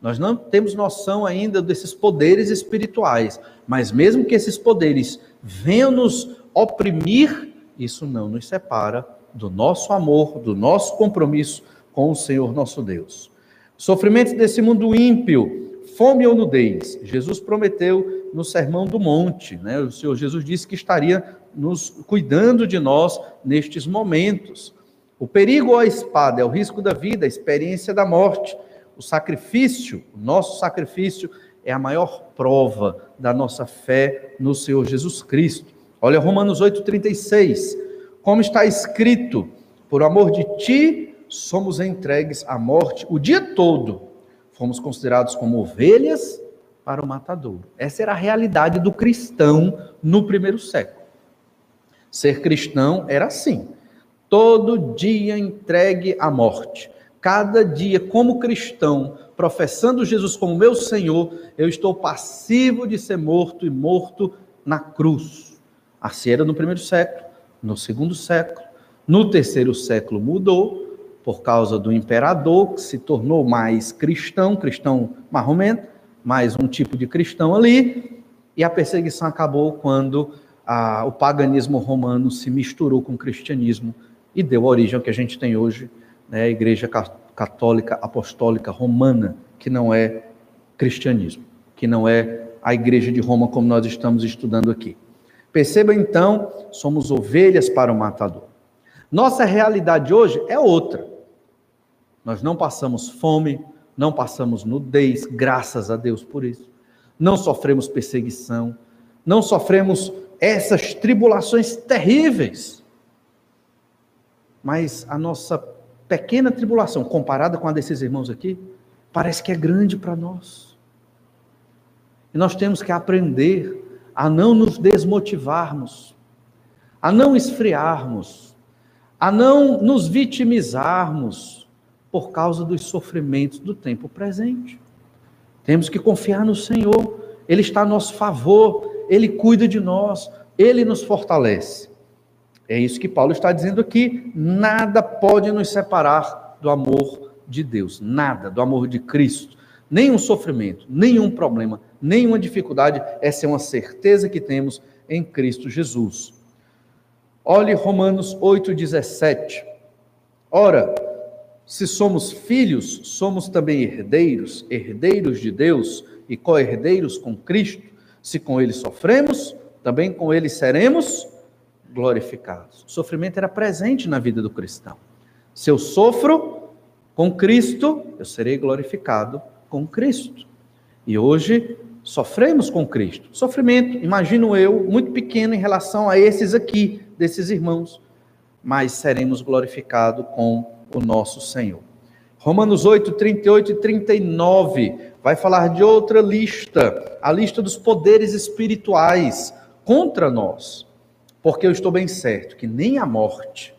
Nós não temos noção ainda desses poderes espirituais, mas mesmo que esses poderes venham nos oprimir, isso não nos separa do nosso amor, do nosso compromisso com o Senhor nosso Deus. Sofrimentos desse mundo ímpio, fome ou nudez. Jesus prometeu no Sermão do Monte, né? O Senhor Jesus disse que estaria nos cuidando de nós nestes momentos. O perigo ou a espada é o risco da vida, a experiência da morte. O sacrifício, o nosso sacrifício é a maior prova da nossa fé no Senhor Jesus Cristo. Olha Romanos 8:36. Como está escrito: Por amor de ti somos entregues à morte o dia todo. Fomos considerados como ovelhas para o matadouro. Essa era a realidade do cristão no primeiro século. Ser cristão era assim: todo dia entregue à morte. Cada dia, como cristão, professando Jesus como meu Senhor, eu estou passivo de ser morto e morto na cruz. Assim era no primeiro século, no segundo século, no terceiro século mudou, por causa do imperador, que se tornou mais cristão, cristão marromeno, mais um tipo de cristão ali, e a perseguição acabou quando a, o paganismo romano se misturou com o cristianismo e deu origem ao que a gente tem hoje, né, a Igreja Católica Apostólica Romana, que não é cristianismo, que não é a Igreja de Roma como nós estamos estudando aqui. Perceba então, somos ovelhas para o matador. Nossa realidade hoje é outra. Nós não passamos fome, não passamos nudez, graças a Deus por isso. Não sofremos perseguição, não sofremos essas tribulações terríveis. Mas a nossa pequena tribulação, comparada com a desses irmãos aqui, parece que é grande para nós. E nós temos que aprender a não nos desmotivarmos, a não esfriarmos, a não nos vitimizarmos, por causa dos sofrimentos do tempo presente. Temos que confiar no Senhor, Ele está a nosso favor, Ele cuida de nós, Ele nos fortalece. É isso que Paulo está dizendo aqui. Nada pode nos separar do amor de Deus, nada do amor de Cristo. Nenhum sofrimento, nenhum problema, nenhuma dificuldade, essa é uma certeza que temos em Cristo Jesus. Olhe Romanos 8,17. Ora, se somos filhos, somos também herdeiros, herdeiros de Deus e co-herdeiros com Cristo. Se com ele sofremos, também com ele seremos glorificados. O sofrimento era presente na vida do cristão. Se eu sofro com Cristo, eu serei glorificado com Cristo. E hoje sofremos com Cristo. Sofrimento, imagino eu, muito pequeno em relação a esses aqui, desses irmãos, mas seremos glorificados com o nosso Senhor. Romanos 8, 38 e 39 vai falar de outra lista, a lista dos poderes espirituais contra nós. Porque eu estou bem certo que nem a morte,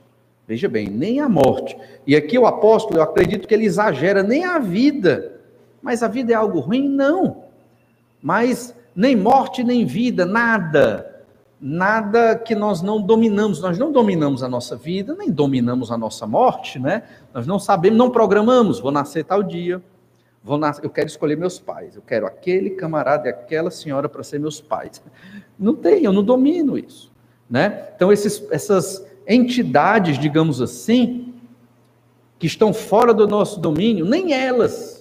veja bem, nem a morte, e aqui o apóstolo, eu acredito que ele exagera, nem a vida, mas a vida é algo ruim? Não. Mas nem morte, nem vida, nada nada que nós não dominamos. Nós não dominamos a nossa vida, nem dominamos a nossa morte, né? Nós não sabemos, não programamos. Vou nascer tal dia, vou nascer, eu quero escolher meus pais, eu quero aquele camarada e aquela senhora para ser meus pais. Não tem, eu não domino isso, né? Então esses, essas entidades, digamos assim, que estão fora do nosso domínio, nem elas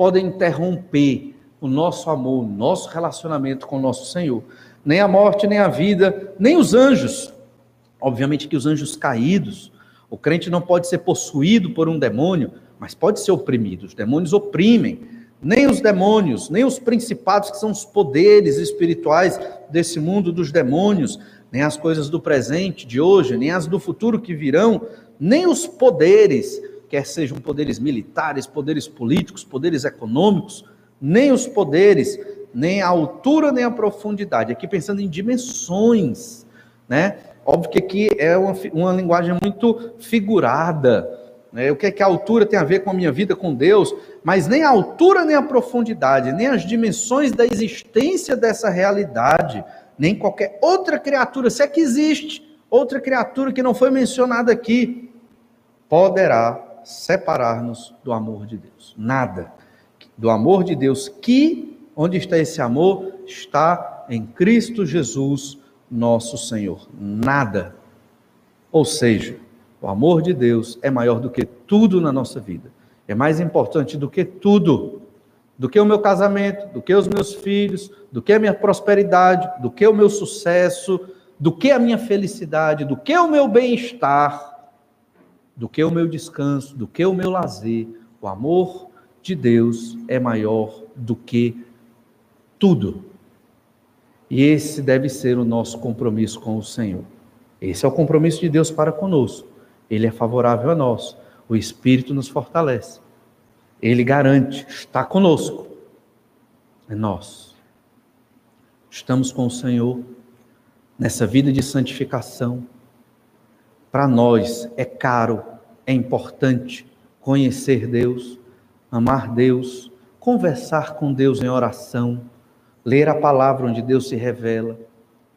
podem interromper o nosso amor, o nosso relacionamento com o nosso Senhor nem a morte, nem a vida, nem os anjos. Obviamente que os anjos caídos, o crente não pode ser possuído por um demônio, mas pode ser oprimido. Os demônios oprimem. Nem os demônios, nem os principados, que são os poderes espirituais desse mundo dos demônios, nem as coisas do presente, de hoje, nem as do futuro que virão, nem os poderes, quer sejam poderes militares, poderes políticos, poderes econômicos, nem os poderes nem a altura nem a profundidade. Aqui pensando em dimensões, né? Óbvio que aqui é uma, uma linguagem muito figurada. Né? O que é que a altura tem a ver com a minha vida com Deus? Mas nem a altura nem a profundidade, nem as dimensões da existência dessa realidade, nem qualquer outra criatura, se é que existe outra criatura que não foi mencionada aqui, poderá separar-nos do amor de Deus. Nada. Do amor de Deus que Onde está esse amor? Está em Cristo Jesus, nosso Senhor. Nada. Ou seja, o amor de Deus é maior do que tudo na nossa vida. É mais importante do que tudo. Do que o meu casamento, do que os meus filhos, do que a minha prosperidade, do que o meu sucesso, do que a minha felicidade, do que o meu bem-estar, do que o meu descanso, do que o meu lazer. O amor de Deus é maior do que tudo. E esse deve ser o nosso compromisso com o Senhor. Esse é o compromisso de Deus para conosco. Ele é favorável a nós. O Espírito nos fortalece. Ele garante, está conosco. É nós. Estamos com o Senhor nessa vida de santificação. Para nós é caro, é importante conhecer Deus, amar Deus, conversar com Deus em oração ler a palavra onde Deus se revela.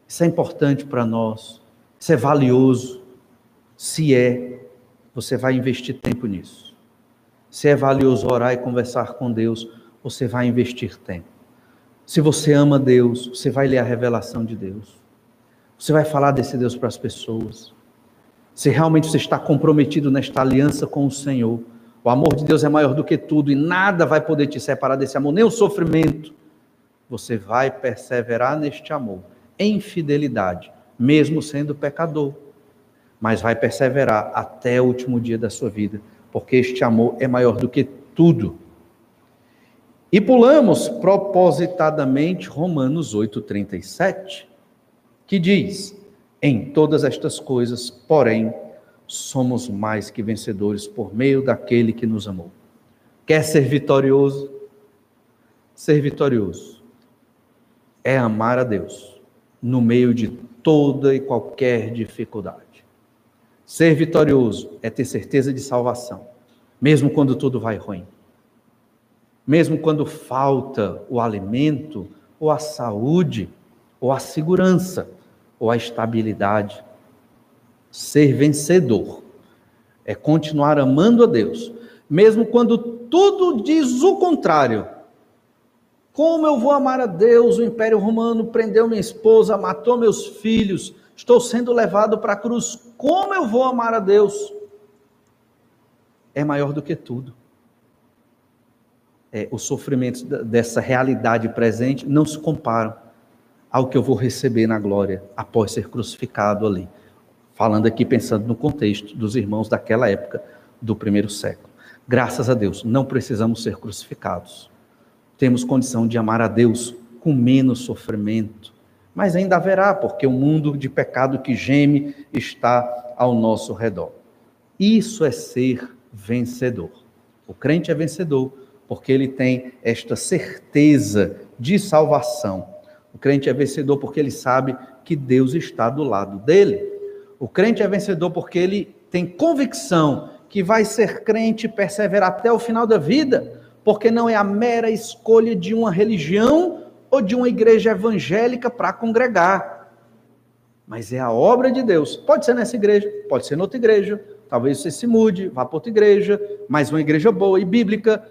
Isso é importante para nós, isso é valioso. Se é, você vai investir tempo nisso. Se é valioso orar e conversar com Deus, você vai investir tempo. Se você ama Deus, você vai ler a revelação de Deus. Você vai falar desse Deus para as pessoas. Se realmente você está comprometido nesta aliança com o Senhor, o amor de Deus é maior do que tudo e nada vai poder te separar desse amor, nem o sofrimento, você vai perseverar neste amor, em fidelidade, mesmo sendo pecador, mas vai perseverar até o último dia da sua vida, porque este amor é maior do que tudo. E pulamos propositadamente Romanos 8:37, que diz: "Em todas estas coisas, porém, somos mais que vencedores por meio daquele que nos amou." Quer ser vitorioso? Ser vitorioso é amar a Deus no meio de toda e qualquer dificuldade. Ser vitorioso é ter certeza de salvação, mesmo quando tudo vai ruim. Mesmo quando falta o alimento, ou a saúde, ou a segurança, ou a estabilidade. Ser vencedor é continuar amando a Deus, mesmo quando tudo diz o contrário como eu vou amar a Deus? O Império Romano prendeu minha esposa, matou meus filhos, estou sendo levado para a cruz. Como eu vou amar a Deus? É maior do que tudo. É, os sofrimentos dessa realidade presente não se comparam ao que eu vou receber na glória após ser crucificado ali. Falando aqui, pensando no contexto dos irmãos daquela época, do primeiro século. Graças a Deus, não precisamos ser crucificados temos condição de amar a Deus com menos sofrimento. Mas ainda haverá, porque o mundo de pecado que geme está ao nosso redor. Isso é ser vencedor. O crente é vencedor porque ele tem esta certeza de salvação. O crente é vencedor porque ele sabe que Deus está do lado dele. O crente é vencedor porque ele tem convicção que vai ser crente e perseverar até o final da vida porque não é a mera escolha de uma religião ou de uma igreja evangélica para congregar. mas é a obra de Deus. Pode ser nessa igreja, pode ser noutra igreja, talvez você se mude, vá para outra igreja, mas uma igreja boa e bíblica,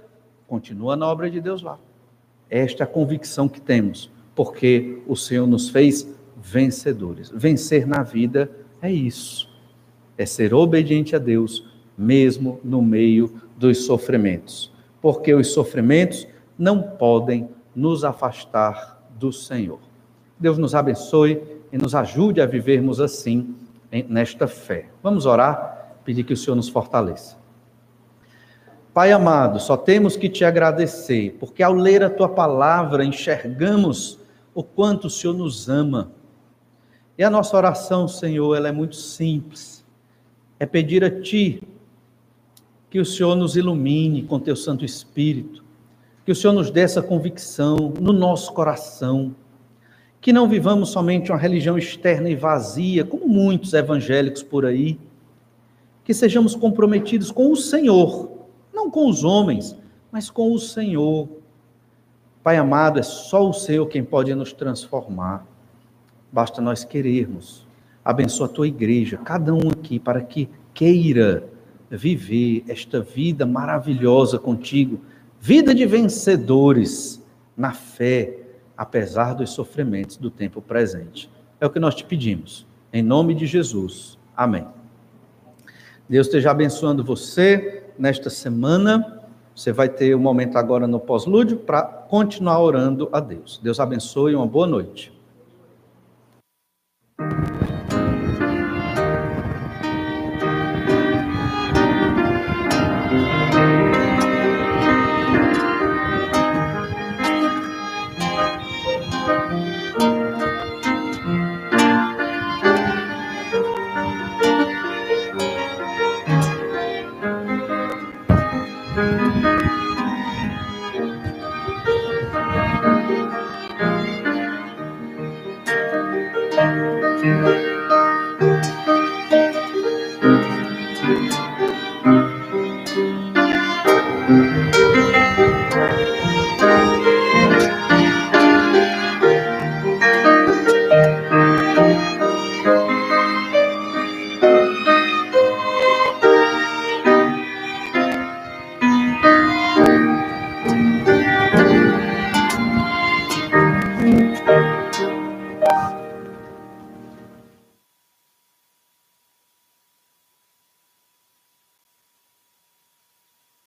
continua na obra de Deus lá. Esta é a convicção que temos, porque o Senhor nos fez vencedores. Vencer na vida é isso, é ser obediente a Deus, mesmo no meio dos sofrimentos, porque os sofrimentos não podem nos afastar do Senhor. Deus nos abençoe e nos ajude a vivermos assim nesta fé. Vamos orar, pedir que o Senhor nos fortaleça. Pai amado, só temos que te agradecer, porque ao ler a tua palavra enxergamos o quanto o Senhor nos ama. E a nossa oração, Senhor, ela é muito simples. É pedir a ti que o Senhor nos ilumine com teu Santo Espírito, que o Senhor nos dê essa convicção no nosso coração, que não vivamos somente uma religião externa e vazia, como muitos evangélicos por aí, que sejamos comprometidos com o Senhor, não com os homens, mas com o Senhor. Pai amado, é só o Senhor quem pode nos transformar. Basta nós querermos. Abençoa a tua igreja, cada um aqui, para que queira viver esta vida maravilhosa contigo, vida de vencedores na fé, apesar dos sofrimentos do tempo presente. É o que nós te pedimos. Em nome de Jesus. Amém. Deus esteja abençoando você nesta semana. Você vai ter um momento agora no pós-lúdio para continuar orando a Deus. Deus abençoe e uma boa noite.